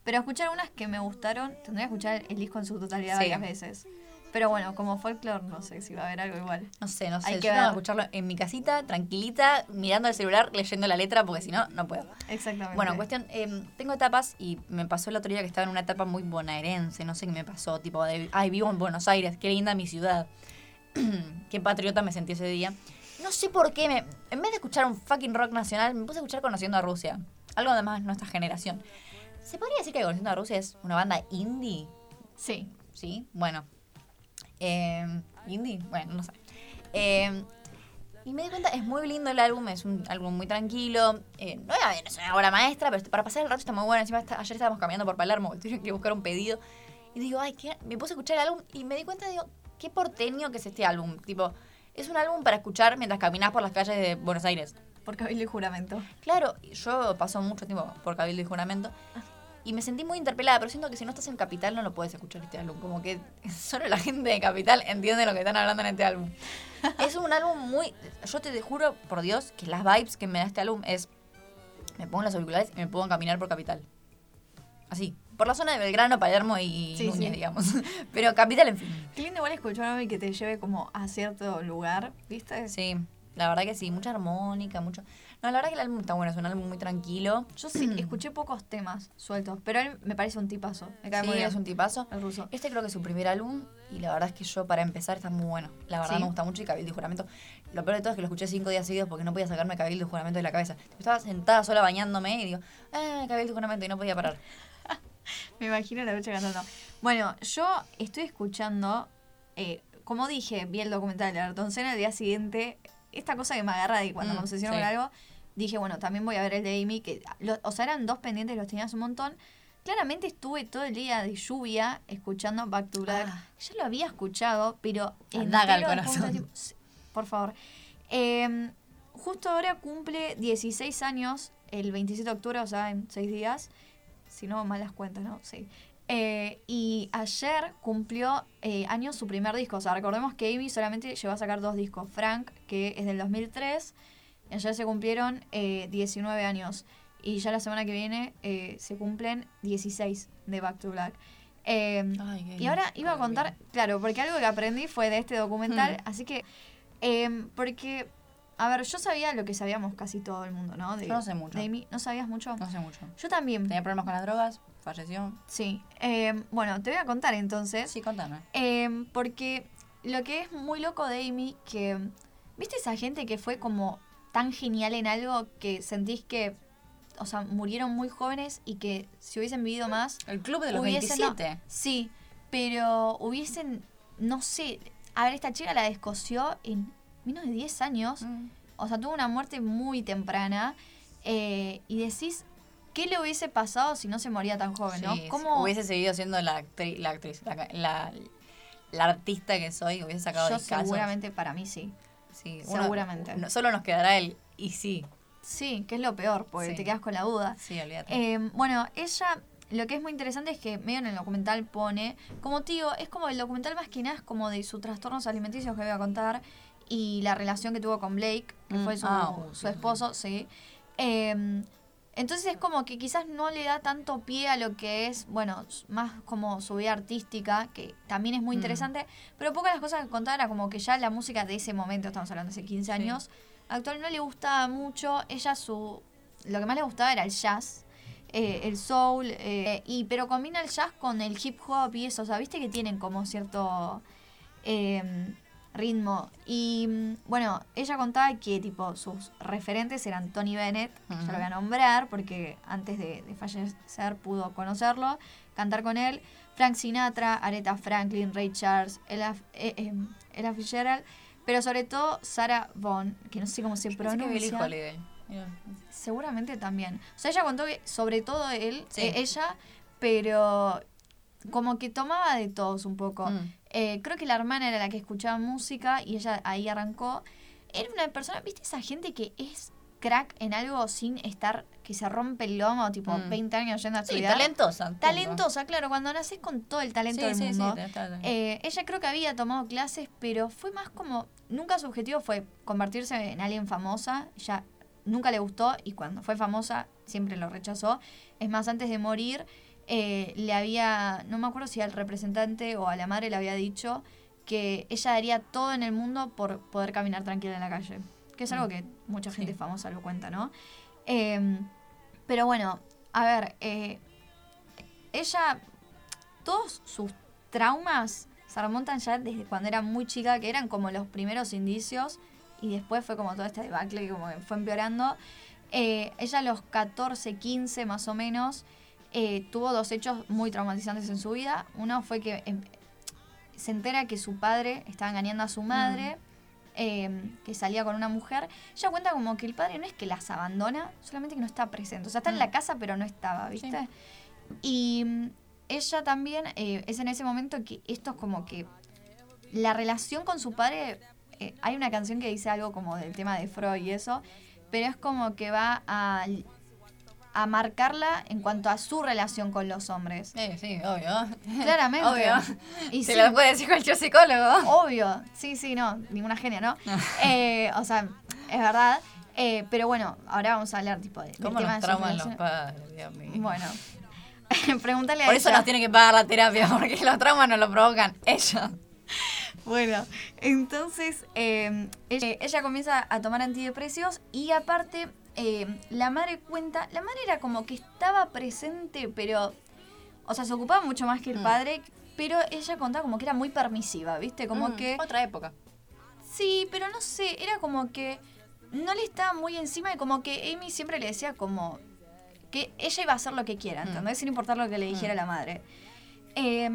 [SPEAKER 1] Pero escuchar unas que me gustaron, tendría que escuchar el disco en su totalidad varias veces. Pero bueno, como folklore, no sé si va a haber algo igual.
[SPEAKER 2] No sé, no sé. Hay que escucharlo en mi casita, tranquilita, mirando el celular, leyendo la letra, porque si no, no puedo.
[SPEAKER 1] Exactamente.
[SPEAKER 2] Bueno, cuestión, em, tengo etapas y me pasó el otro día que estaba en una etapa muy bonaerense, no sé qué me pasó, tipo de, ay, vivo en Buenos Aires, qué linda mi ciudad. qué patriota me sentí ese día. No sé por qué, me, en vez de escuchar un fucking rock nacional, me puse a escuchar Conociendo a Rusia. Algo además nuestra generación. ¿Se podría decir que Conociendo a Rusia es una banda indie?
[SPEAKER 1] Sí.
[SPEAKER 2] ¿Sí? Bueno, eh, indie, bueno, no sé. Eh, y me di cuenta, es muy lindo el álbum, es un álbum muy tranquilo. Eh, no, es una obra maestra, pero para pasar el rato está muy bueno. Encima ayer estábamos caminando por Palermo, tuve que buscar un pedido. Y digo, ay, ¿qué? me puse a escuchar el álbum y me di cuenta, digo, qué porteño que es este álbum. Tipo, es un álbum para escuchar mientras caminas por las calles de Buenos Aires.
[SPEAKER 1] Por Cabildo y Juramento.
[SPEAKER 2] Claro, yo paso mucho tiempo por Cabildo y Juramento. Y me sentí muy interpelada, pero siento que si no estás en Capital no lo puedes escuchar este álbum. Como que solo la gente de Capital entiende lo que están hablando en este álbum. es un álbum muy... Yo te juro, por Dios, que las vibes que me da este álbum es... Me pongo las auriculares y me puedo caminar por Capital. Así. Por la zona de Belgrano, Palermo y Núñez, digamos. Pero Capital, en fin.
[SPEAKER 1] Qué lindo igual escuchar a que te lleve como a cierto lugar, ¿viste?
[SPEAKER 2] Sí. La verdad que sí, mucha armónica, mucho... No, la verdad que el álbum está bueno, es un álbum muy tranquilo.
[SPEAKER 1] Yo sí, escuché pocos temas sueltos, pero él me parece un tipazo. Me cae
[SPEAKER 2] sí,
[SPEAKER 1] muy bien.
[SPEAKER 2] es un tipazo.
[SPEAKER 1] El ruso.
[SPEAKER 2] Este creo que es su primer álbum y la verdad es que yo para empezar está muy bueno. La verdad
[SPEAKER 1] Sí.
[SPEAKER 2] me gusta mucho y Cabildo y Juramento. Lo peor de todo es que lo escuché cinco días seguidos porque no podía sacarme Cabildo y Juramento de la cabeza. Estaba sentada sola bañándome y digo, eh, Cabildo y Juramento y no podía parar.
[SPEAKER 1] Me imagino la noche cantando. Bueno, yo estoy escuchando, eh, como dije, vi el documental de Ayrton Senna el día siguiente. Esta cosa que me agarra de cuando
[SPEAKER 2] Mm,
[SPEAKER 1] me obsesiono
[SPEAKER 2] sí.
[SPEAKER 1] con algo, dije, bueno, también voy a ver el de Amy, que, lo- o sea, eran dos pendientes, los tenías un montón. Claramente estuve todo el día de lluvia escuchando Back to Black.
[SPEAKER 2] Ah.
[SPEAKER 1] Ya lo había escuchado, pero
[SPEAKER 2] Daga al corazón.
[SPEAKER 1] por favor. Eh, justo ahora cumple 16 años, el 27 de octubre, o sea, en 6 días. Si no, malas cuentas, ¿no? Sí. Eh, y ayer cumplió eh, años su primer disco. O sea, recordemos que Amy solamente llegó a sacar dos discos. Frank, que es del 2003. Ayer se cumplieron eh, 19 años. Y ya la semana que viene eh, se cumplen 16 de Back to Black. Eh,
[SPEAKER 2] Ay,
[SPEAKER 1] y ahora iba a contar, claro, porque algo que aprendí fue de este documental,
[SPEAKER 2] Hmm.
[SPEAKER 1] así que, eh, porque, a ver, yo sabía lo que sabíamos casi todo el mundo, ¿no? De,
[SPEAKER 2] Yo no sé mucho.
[SPEAKER 1] de Amy. ¿No sabías mucho?
[SPEAKER 2] No sé mucho.
[SPEAKER 1] Yo también.
[SPEAKER 2] Tenía problemas con las drogas, falleció.
[SPEAKER 1] Sí. Eh, bueno, te voy a contar entonces.
[SPEAKER 2] Sí, contame.
[SPEAKER 1] Porque lo que es muy loco de Amy, que, ¿viste esa gente que fue como tan genial en algo que sentís que, o sea, murieron muy jóvenes y que si hubiesen vivido más,
[SPEAKER 2] El club de los
[SPEAKER 1] hubiesen, no,
[SPEAKER 2] 27.
[SPEAKER 1] sí, pero hubiesen, no sé, a ver, esta chica la descoció en menos de 10 años,
[SPEAKER 2] Mm.
[SPEAKER 1] o sea, tuvo una muerte muy temprana, eh, y decís, ¿qué le hubiese pasado si no se moría tan joven, no? ¿Cómo
[SPEAKER 2] Hubiese seguido siendo la, actri- la actriz, la, la, la artista que soy, hubiese sacado
[SPEAKER 1] yo seguramente para mí sí.
[SPEAKER 2] Sí,
[SPEAKER 1] seguramente.
[SPEAKER 2] no- solo nos quedará el y sí.
[SPEAKER 1] Sí, que es lo peor, porque
[SPEAKER 2] Sí.
[SPEAKER 1] te quedas con la duda.
[SPEAKER 2] Sí, olvídate.
[SPEAKER 1] Eh, bueno, ella, lo que es muy interesante es que medio en el documental pone, como tío, es como el documental más que nada es como de sus trastornos alimenticios que voy a contar y la relación que tuvo con Blake, que
[SPEAKER 2] Mm,
[SPEAKER 1] fue su,
[SPEAKER 2] ah,
[SPEAKER 1] su
[SPEAKER 2] sí,
[SPEAKER 1] esposo, sí. Eh, entonces es como que quizás no le da tanto pie a lo que es, bueno, más como su vida artística, que también es muy
[SPEAKER 2] Mm.
[SPEAKER 1] interesante, pero pocas las cosas que contaba era como que ya la música de ese momento, estamos hablando de hace 15
[SPEAKER 2] Sí.
[SPEAKER 1] años, actual no le gustaba mucho, ella su, lo que más le gustaba era el jazz, eh, el soul, eh, y pero combina el jazz con el hip hop y eso, o sea, viste que tienen como cierto eh, ritmo. Y mm, bueno, ella contaba que tipo sus referentes eran Tony Bennett, que ya lo voy a nombrar porque antes de, de fallecer pudo conocerlo, cantar con él, Frank Sinatra, Aretha Franklin, Ray Charles, Ella, eh, eh, Ella Fitzgerald, pero sobre todo Sarah Vaughan, que no sé cómo se
[SPEAKER 2] que
[SPEAKER 1] pronuncia.
[SPEAKER 2] Mira.
[SPEAKER 1] Seguramente también. O sea, ella contó que sobre todo él,
[SPEAKER 2] Sí.
[SPEAKER 1] eh, ella, pero como que tomaba de todos un poco.
[SPEAKER 2] Mm.
[SPEAKER 1] Eh, creo que la hermana era la que escuchaba música y ella ahí arrancó. Era una persona, ¿viste esa gente que es crack en algo sin estar, que se rompe el lomo, tipo
[SPEAKER 2] Mm.
[SPEAKER 1] 20 años yendo a
[SPEAKER 2] Sí,
[SPEAKER 1] estudiar?
[SPEAKER 2] talentosa. punto.
[SPEAKER 1] Talentosa, claro, cuando naces con todo el talento
[SPEAKER 2] Sí,
[SPEAKER 1] del
[SPEAKER 2] sí, sí,
[SPEAKER 1] mundo. Eh, ella creo que había tomado clases, pero fue más como. Nunca su objetivo fue convertirse en alguien famosa. Ella nunca le gustó y cuando fue famosa siempre lo rechazó. Es más, antes de morir, eh, le había. No me acuerdo si al representante o a la madre le había dicho que ella daría todo en el mundo por poder caminar tranquila en la calle. Que es algo
[SPEAKER 2] Mm.
[SPEAKER 1] que mucha
[SPEAKER 2] Sí.
[SPEAKER 1] gente famosa lo cuenta, ¿no? Eh, pero bueno, a ver, eh, ella, todos sus traumas se remontan ya desde cuando era muy chica, que eran como los primeros indicios, y después fue como toda esta debacle que como que fue empeorando. Eh, ella a los 14, 15 más o menos, eh, tuvo dos hechos muy traumatizantes en su vida. Uno fue que em, se entera que su padre estaba engañando a su madre, eh, que salía con una mujer. Ella cuenta como que el padre no es que las abandona, solamente que no está presente. O sea, está en
[SPEAKER 2] Mm.
[SPEAKER 1] la casa, pero no estaba, ¿viste? Y mm, ella también eh, es en ese momento que esto es como que la relación con su padre. eh, hay una canción que dice algo como del tema de Freud y eso, pero es como que va a, a marcarla en cuanto a su relación con los hombres.
[SPEAKER 2] Sí, sí, obvio.
[SPEAKER 1] Claramente.
[SPEAKER 2] Obvio.
[SPEAKER 1] Y
[SPEAKER 2] Se
[SPEAKER 1] sí,
[SPEAKER 2] lo puede decir cualquier psicólogo.
[SPEAKER 1] Obvio, sí, sí, no, ninguna genia, ¿no? Eh, o sea, es verdad. Eh, pero bueno, ahora vamos a hablar tipo de,
[SPEAKER 2] ¿Cómo nos trauman los padres, Dios mío?
[SPEAKER 1] Bueno, pregúntale a
[SPEAKER 2] Por eso
[SPEAKER 1] ella.
[SPEAKER 2] nos tiene que pagar la terapia, porque los traumas nos lo provocan ellos.
[SPEAKER 1] bueno, entonces eh, ella, comienza a tomar antidepresivos y aparte eh, la madre cuenta, la madre era como que estaba presente, pero, o sea, se ocupaba mucho más que el mm. padre, pero ella contaba como que era muy permisiva, ¿viste? Como mm, que...
[SPEAKER 2] Otra época.
[SPEAKER 1] Sí, pero no sé, era como que no le estaba muy encima y como que Amy siempre le decía como que ella iba a hacer lo que quiera, mm. ¿entendés? Sin importar lo que le dijera la madre. Eh,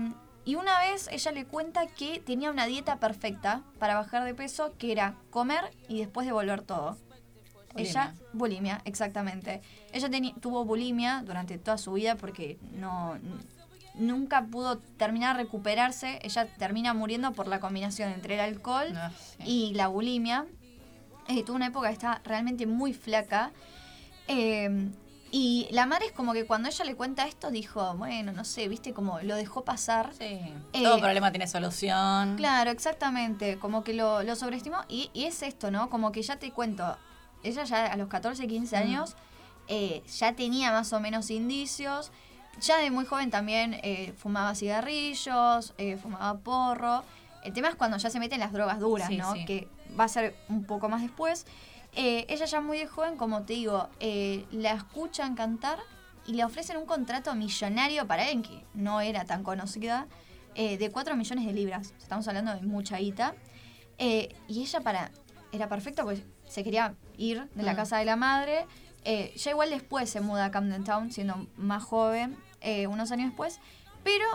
[SPEAKER 1] y una vez ella le cuenta que tenía una dieta perfecta para bajar de peso, que era comer y después devolver todo. Ella, bulimia, exactamente. Ella tuvo bulimia durante toda su vida porque no nunca pudo terminar de recuperarse. Ella termina muriendo por la combinación entre el alcohol ah, y la bulimia. Eh, tuvo una época que estaba realmente muy flaca. Eh, y la madre es como que cuando ella le cuenta esto dijo, bueno, no sé, viste, como lo dejó pasar. Sí.
[SPEAKER 2] Eh, Todo problema tiene solución.
[SPEAKER 1] Claro, exactamente. Como que lo, lo sobreestimó. Y, es esto, ¿no? Como que ya te cuento, ella ya a los 14, 15 años eh, ya tenía más o menos indicios. Ya de muy joven también eh, fumaba cigarrillos, fumaba porro. El tema es cuando ya se meten las drogas duras, ¿no? Que va a ser un poco más después. Eh, ella ya muy joven, como te digo, eh, la escuchan cantar y le ofrecen un contrato millonario para Enki, no era tan conocida, eh, de 4 millones de libras. Estamos hablando de mucha guita. y ella para era perfecto, pues se quería ir de la mm. casa de la madre. ya igual después se muda a Camden Town, siendo más joven, unos años después. Pero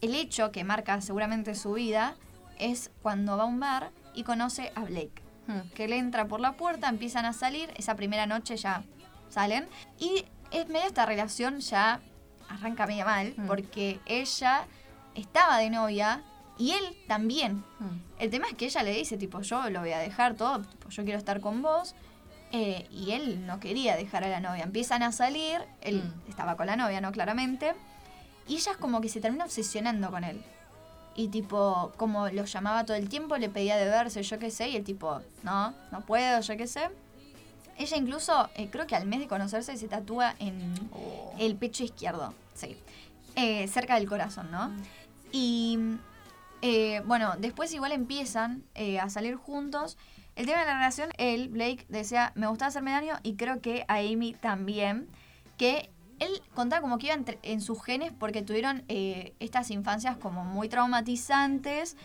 [SPEAKER 1] el hecho que marca seguramente su vida es cuando va a un bar y conoce a Blake. Que él entra por la puerta, empiezan a salir, esa primera noche ya salen. Y en medio de esta relación ya arranca medio mal, porque ella estaba de novia y él también. El tema es que ella le dice, tipo, yo lo voy a dejar todo, yo quiero estar con vos. Eh, y él no quería dejar a la novia. Empiezan a salir, él estaba con la novia, ¿no? Claramente. Y ella es como que se termina obsesionando con él. Y tipo, como lo llamaba todo el tiempo, le pedía de verse, yo qué sé, y el tipo, no, no puedo, yo qué sé. Ella incluso, eh, creo que al mes de conocerse, se tatúa en oh. el pecho izquierdo, sí, eh, cerca del corazón, ¿no? Mm. Y eh, bueno, después igual empiezan a salir juntos. El tema de la relación, él, Blake, decía, me gustaba hacerme daño y creo que a Amy también, que él contaba como que iba en sus genes porque tuvieron eh, estas infancias como muy traumatizantes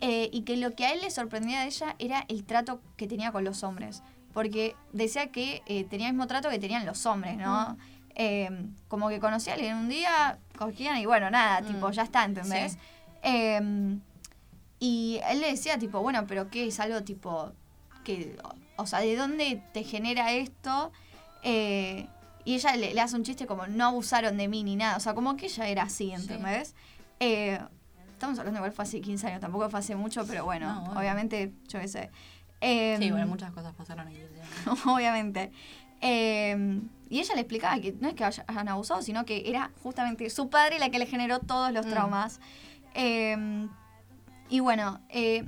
[SPEAKER 1] eh, y que lo que a él le sorprendía de ella era el trato que tenía con los hombres. Porque decía que eh, tenía el mismo trato que tenían los hombres, ¿no? Em, como que conocía a alguien un día, cogían y bueno, nada, tipo, mm. ya está, ¿entendés? Em, y él le decía, tipo, bueno, pero ¿qué es algo tipo que, o sea, ¿de dónde te genera esto? Eh, y ella le, hace un chiste como, no abusaron de mí ni nada. O sea, como que ella era así, ¿entendés? Eh, estamos hablando igual fue hace 15 años, tampoco fue hace mucho, pero bueno, obviamente, yo qué sé.
[SPEAKER 2] sí, bueno, em, muchas cosas pasaron ahí.
[SPEAKER 1] obviamente. Em, y ella le explicaba que no es que hayan abusado, sino que era justamente su padre la que le generó todos los mm. traumas. Em, y bueno, eh,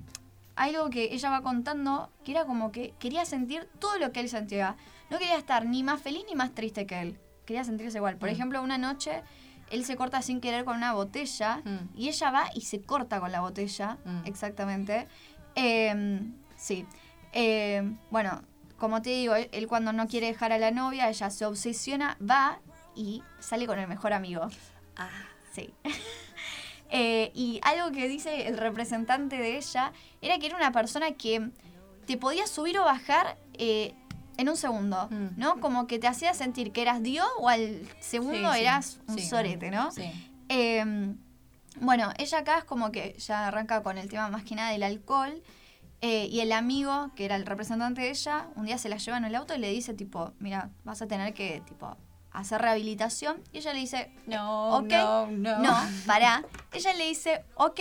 [SPEAKER 1] algo que ella va contando, que era como que quería sentir todo lo que él sentía no quería estar ni más feliz ni más triste que él. Quería sentirse igual. Por mm. ejemplo, una noche él se corta sin querer con una botella mm. y ella va y se corta con la botella, mm. exactamente. Em, sí. Em, bueno, como te digo, él, cuando no quiere dejar a la novia, ella se obsesiona, va y sale con el mejor amigo. Ah. Sí. Eh, y algo que dice el representante de ella era que era una persona que te podía subir o bajar eh, en un segundo, mm. ¿no? Como que te hacía sentir que eras Dios o al segundo eras un sorete, ¿no? Eh, bueno, ella acá es como que ya arranca con el tema más que nada del alcohol. Eh, y el amigo, que era el representante de ella, un día se la lleva en el auto y le dice, tipo, mira, vas a tener que, tipo, hacer rehabilitación. Y ella le dice, no, ok, no, no. No, pará. Ella le dice, ok,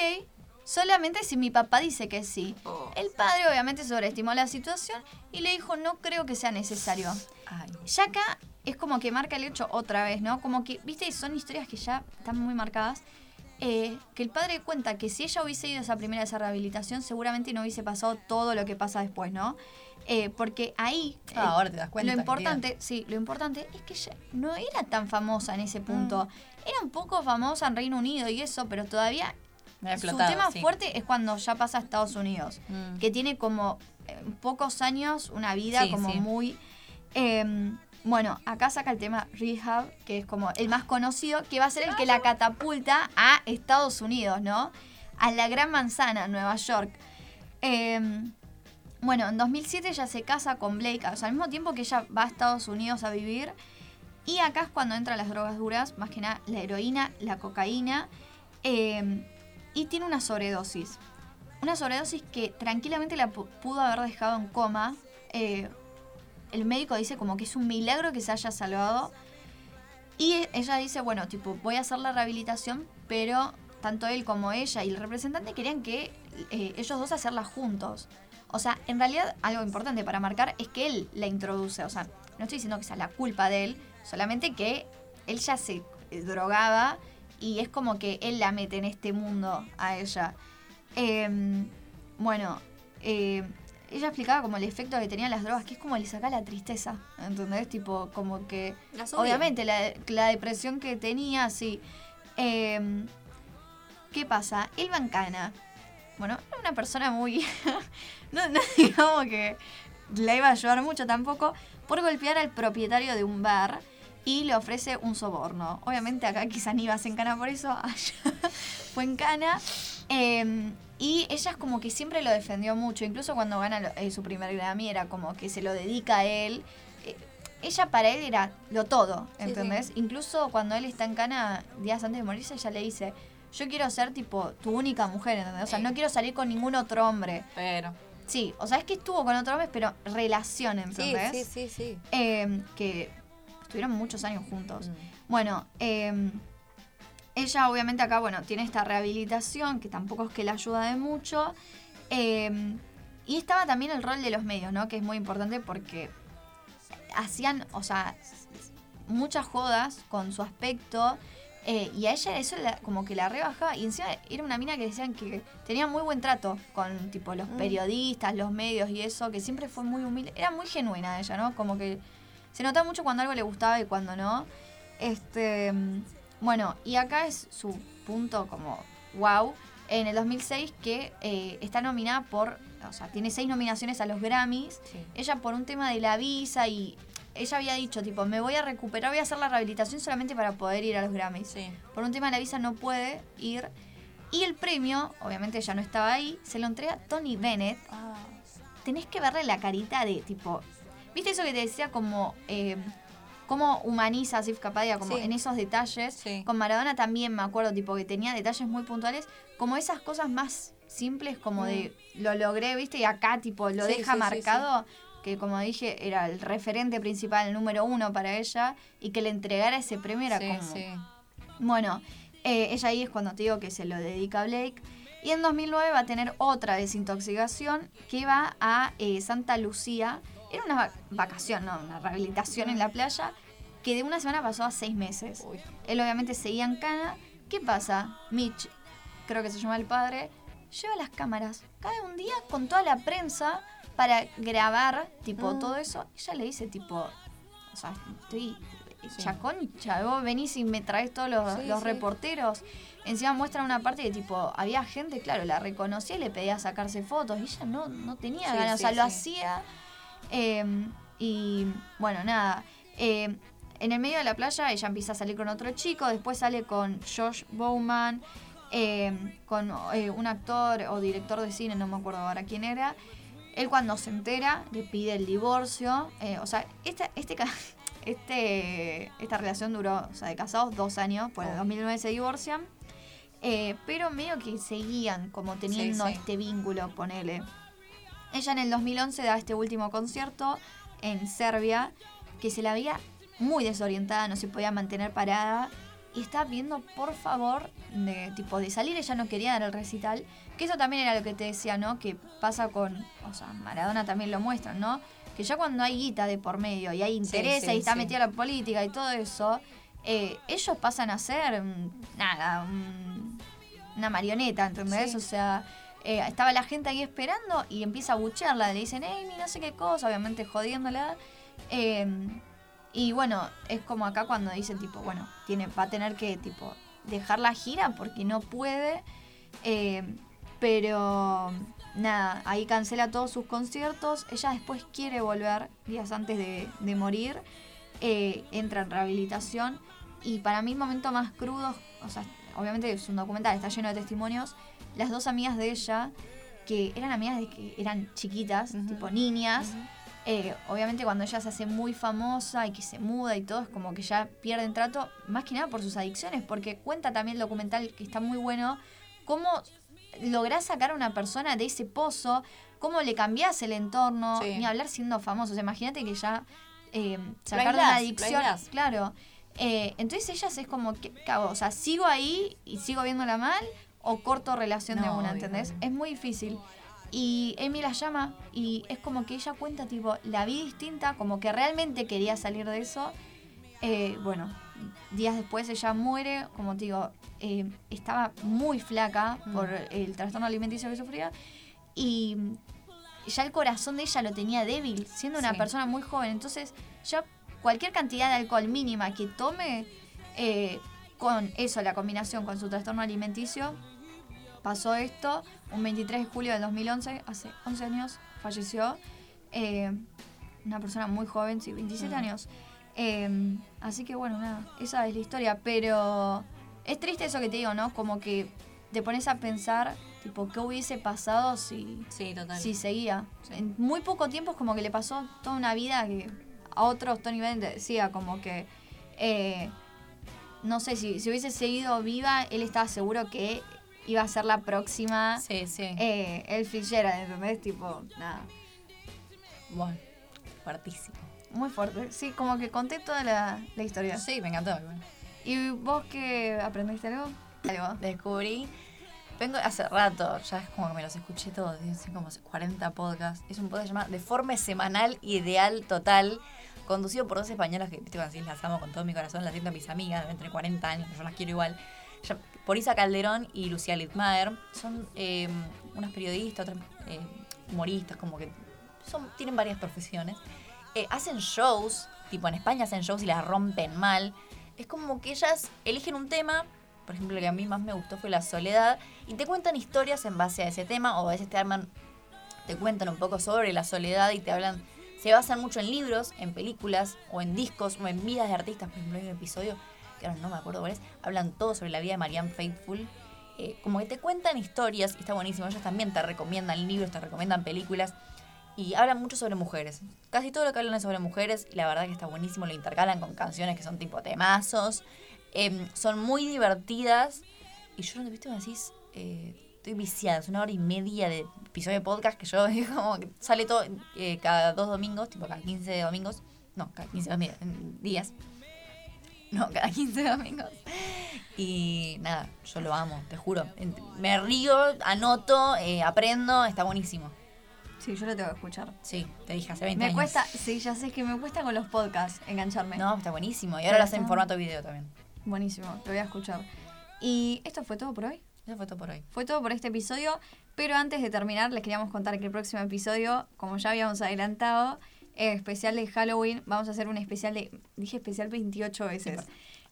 [SPEAKER 1] solamente si mi papá dice que sí. Oh. El padre obviamente sobreestimó la situación y le dijo, no creo que sea necesario. Ya acá es como que marca el hecho otra vez, ¿no? Como que, viste, son historias que ya están muy marcadas. Eh, que el padre cuenta que si ella hubiese ido a esa primera esa rehabilitación, seguramente no hubiese pasado todo lo que pasa después, ¿no? Eh, porque ahí
[SPEAKER 2] ah, ahora te das cuenta
[SPEAKER 1] lo importante sí lo importante es que ella no era tan famosa en ese punto mm. era un poco famosa en Reino Unido y eso pero todavía su tema fuerte es cuando ya pasa a Estados Unidos, mm. que tiene como eh, pocos años una vida como muy... Em, bueno, acá saca el tema Rehab, que es como el más conocido, que va a ser el que la catapulta a Estados Unidos, ¿no? A la Gran Manzana, Nueva York. Em, bueno, en 2007 ella se casa con Blake, o sea, al mismo tiempo que ella va a Estados Unidos a vivir. Y acá es cuando entran las drogas duras, más que nada la heroína, la cocaína. Em, y tiene una sobredosis. Una sobredosis que tranquilamente la pudo haber dejado en coma. Eh, el médico dice como que es un milagro que se haya salvado. Y ella dice, bueno, tipo, voy a hacer la rehabilitación, pero tanto él como ella y el representante querían que eh, ellos dos hacerla juntos. O sea, en realidad algo importante para marcar es que él la introduce. O sea, no estoy diciendo que sea la culpa de él, solamente que él ya se eh, drogaba y es como que él la mete en este mundo a ella. Em, bueno, eh, ella explicaba como el efecto que tenían las drogas, que es como le saca la tristeza, ¿entendés? Tipo, como que... Obviamente, la, la, depresión que tenía, sí. Em, ¿Qué pasa? Él bancana bueno, era una persona muy. no, no digamos que la iba a ayudar mucho tampoco, por golpear al propietario de un bar y le ofrece un soborno. Obviamente acá quizás ni ibas en cana por eso, allá fue en cana. Em, y ella es como que siempre lo defendió mucho, incluso cuando gana eh, su primer Grammy era como que se lo dedica a él. Eh, ella para él era lo todo, ¿entendés? Incluso cuando él está en cana, días antes de morirse, ella le dice, yo quiero ser tipo tu única mujer, ¿entendés? O sea, no quiero salir con ningún otro hombre.
[SPEAKER 2] Pero.
[SPEAKER 1] Sí, o sea, es que estuvo con otro hombre, pero relación, ¿entendés?
[SPEAKER 2] Sí, sí, sí, sí.
[SPEAKER 1] Em, que estuvieron muchos años juntos. Mm. Bueno, eh, ella obviamente acá, bueno, tiene esta rehabilitación, que tampoco es que la ayuda de mucho. Em, y estaba también el rol de los medios, ¿no? Que es muy importante porque hacían, o sea, muchas jodas con su aspecto eh, y a ella eso como que la rebajaba. Y encima era una mina que decían que tenía muy buen trato con tipo los mm. periodistas, los medios y eso, que siempre fue muy humilde. Era muy genuina ella, ¿no? Como que se notaba mucho cuando algo le gustaba y cuando no. Este, bueno, y acá es su punto como wow. En el 2006 que eh, está nominada por, o sea, tiene seis nominaciones a los Grammys. Ella por un tema de la visa y ella había dicho, tipo, me voy a recuperar, voy a hacer la rehabilitación solamente para poder ir a los Grammys. Por un tema de la visa no puede ir. Y el premio, obviamente ya no estaba ahí, se lo entrega Tony Bennett. Ah. Tenés que verle la carita de, tipo, ¿viste eso que te decía como... Eh, cómo humaniza a Sif Kapadia como en esos detalles. Con Maradona también me acuerdo, tipo, que tenía detalles muy puntuales, como esas cosas más simples, como de mm. lo logré, ¿viste? Y acá, tipo, lo deja marcado que como dije era el referente principal, el número uno para ella, y que le entregara ese premio era como... Bueno, eh, ella ahí es cuando te digo que se lo dedica a Blake. Y en 2009 va a tener otra desintoxicación que va a eh, Santa Lucía. Era una vacación, no, una rehabilitación en la playa, que de una semana pasó a seis meses. Él obviamente seguía en cana. ¿Qué pasa? Mitch, creo que se llama el padre, lleva las cámaras. Cada un día con toda la prensa para grabar, tipo, ah. todo eso. Ella le dice, tipo, o sea, estoy chaconcha, vos venís y me traes todos los, reporteros. Encima muestra una parte que, tipo, había gente, claro, la reconocía y le pedía sacarse fotos. Y ella no, no tenía ganas, o sea, lo hacía. Em, y bueno, nada. Em, en el medio de la playa ella empieza a salir con otro chico, después sale con Josh Bowman, em, con eh, un actor o director de cine, no me acuerdo ahora quién era, él cuando se entera le pide el divorcio. Eh, o sea, este, este, este, esta relación duró, o sea, de casados dos años, pues en 2009 se divorcian. Eh, pero medio que seguían como teniendo este vínculo, ponele. Ella en el 2011 da este último concierto en Serbia, que se la veía muy desorientada, no se podía mantener parada y estaba viendo por favor de tipo de salir, ella no quería dar el recital, que eso también era lo que te decía, ¿no? Que pasa con, o sea, Maradona también lo muestra, ¿no? Que ya cuando hay guita de por medio y hay interés y está metida la política y todo eso, eh, ellos pasan a ser mm, nada, una marioneta, ¿entendés? O sea, eh, estaba la gente ahí esperando y empieza a buchearla, le dicen, Amy, no sé qué cosa, obviamente jodiéndola. Eh, y bueno, es como acá cuando dicen tipo, bueno, tiene, va a tener que tipo dejar la gira porque no puede. Eh, pero nada, ahí cancela todos sus conciertos. Ella después quiere volver, días antes de, morir. Eh, entra en rehabilitación. Y para mí, momento más crudo, o sea, obviamente es un documental, está lleno de testimonios. Las dos amigas de ella, que eran amigas de que eran chiquitas, tipo niñas. Eh, obviamente cuando ella se hace muy famosa y que se muda y todo, es como que ya pierden trato, más que nada por sus adicciones, porque cuenta también el documental que está muy bueno, cómo lográs sacar a una persona de ese pozo, cómo le cambias el entorno, ni hablar siendo famosos. Imagínate que ya eh, sacar una adicción. Claro. Eh, entonces ellas es como, que, O sea, sigo ahí y sigo viéndola mal o corto relación de una, ¿entendés? Es muy difícil. Y Amy la llama y es como que ella cuenta, tipo, la vi distinta, como que realmente quería salir de eso. Eh, bueno, días después ella muere, como te digo, eh, estaba muy flaca mm. por el trastorno alimenticio que sufría y ya el corazón de ella lo tenía débil, siendo una persona muy joven. Entonces, ya cualquier cantidad de alcohol mínima que tome, eh, con eso, la combinación con su trastorno alimenticio, pasó esto. Un 23 de julio del 2011, hace 11 años, falleció. Eh, una persona muy joven, sí, 27 mm. años. así que bueno, nada, esa es la historia. Pero es triste eso que te digo, ¿no? Como que te pones a pensar, tipo, ¿qué hubiese pasado si, si seguía? En muy poco tiempo es como que le pasó toda una vida que a otros Tony Bennett decía, como que, eh, no sé, si, si hubiese seguido viva, él estaba seguro que iba a ser la próxima.
[SPEAKER 2] Sí, sí.
[SPEAKER 1] Eh, el Fitzgerald, ¿entendés? Tipo, nada.
[SPEAKER 2] Bueno, fuertísimo.
[SPEAKER 1] Muy fuerte. Sí, como que conté toda la, la historia.
[SPEAKER 2] Sí, me encantó.
[SPEAKER 1] ¿Y vos qué aprendiste algo?
[SPEAKER 2] Algo. Descubrí. Vengo hace rato, ya es como que me los escuché todos, así como 40 podcasts. Es un podcast llamado Deforme Semanal Ideal Total, conducido por dos españolas que, viste, así las amo con todo mi corazón, las siento a mis amigas de entre 40 años, yo las quiero igual. Por Isa Calderón y Lucía Littmaer. Son eh, unas periodistas, otras eh, humoristas, como que tienen varias profesiones. Eh, hacen shows, tipo en España hacen shows y las rompen mal es como que ellas eligen un tema, por ejemplo, lo que a mí más me gustó fue la soledad, y te cuentan historias en base a ese tema, o a veces te arman, te cuentan un poco sobre la soledad y te hablan, se basan mucho en libros, en películas, o en discos, o en vidas de artistas, por ejemplo, hay un episodio, ahora no me acuerdo cuál es, hablan todo sobre la vida de Marianne Faithful, eh, como que te cuentan historias, y está buenísimo, ellos también te recomiendan libros, te recomiendan películas, y hablan mucho sobre mujeres. Casi todo lo que hablan es sobre mujeres y la verdad que está buenísimo, lo intercalan con canciones que son tipo temazos. Em, son muy divertidas y yo no te viste me decís, eh, estoy viciada, es una hora y media de episodio de podcast que yo como que sale todo eh, cada dos domingos, tipo cada 15 domingos, no, cada 15 días. No, cada 15 domingos. Y nada, yo lo amo, te juro. Me río, anoto, eh, aprendo, está buenísimo.
[SPEAKER 1] Sí, yo lo tengo que escuchar.
[SPEAKER 2] Sí, te dije hace 20
[SPEAKER 1] me cuesta, sí, ya sé que me cuesta con los podcasts engancharme.
[SPEAKER 2] No, está buenísimo. Y ahora lo hacen en formato video también.
[SPEAKER 1] Buenísimo, lo voy a escuchar. ¿Y esto fue todo por hoy?
[SPEAKER 2] Eso fue todo por hoy.
[SPEAKER 1] Fue todo por este episodio, pero antes de terminar les queríamos contar que el próximo episodio, como ya habíamos adelantado, especial de Halloween, vamos a hacer un especial de, dije especial 28 veces.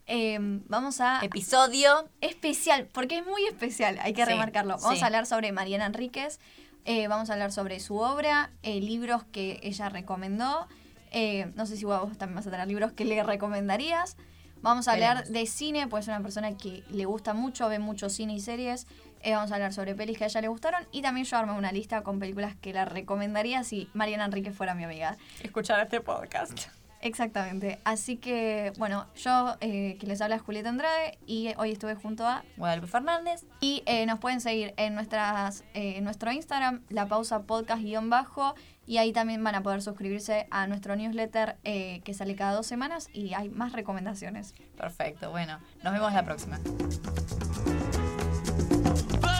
[SPEAKER 1] Em, vamos a...
[SPEAKER 2] Episodio
[SPEAKER 1] especial, porque es muy especial, hay que remarcarlo. Vamos a hablar sobre Mariana Enríquez, eh, vamos a hablar sobre su obra, eh, libros que ella recomendó. Eh, no sé si vos también vas a tener libros que le recomendarías. Vamos a hablar de cine, pues es una persona que le gusta mucho, ve mucho cine y series. Vamos a hablar sobre pelis que a ella le gustaron. Y también yo armé una lista con películas que la recomendaría si Mariana Enrique fuera mi amiga.
[SPEAKER 2] Escuchar este podcast.
[SPEAKER 1] Exactamente. Así que, bueno, yo eh, que les habla es Julieta Andrade y hoy estuve junto a
[SPEAKER 2] Guadalupe Fernández.
[SPEAKER 1] Y eh, nos pueden seguir en nuestras eh, en nuestro Instagram, la pausa podcast guion bajo. Y ahí también van a poder suscribirse a nuestro newsletter que sale cada dos semanas y hay más recomendaciones.
[SPEAKER 2] Perfecto, bueno, nos vemos la próxima.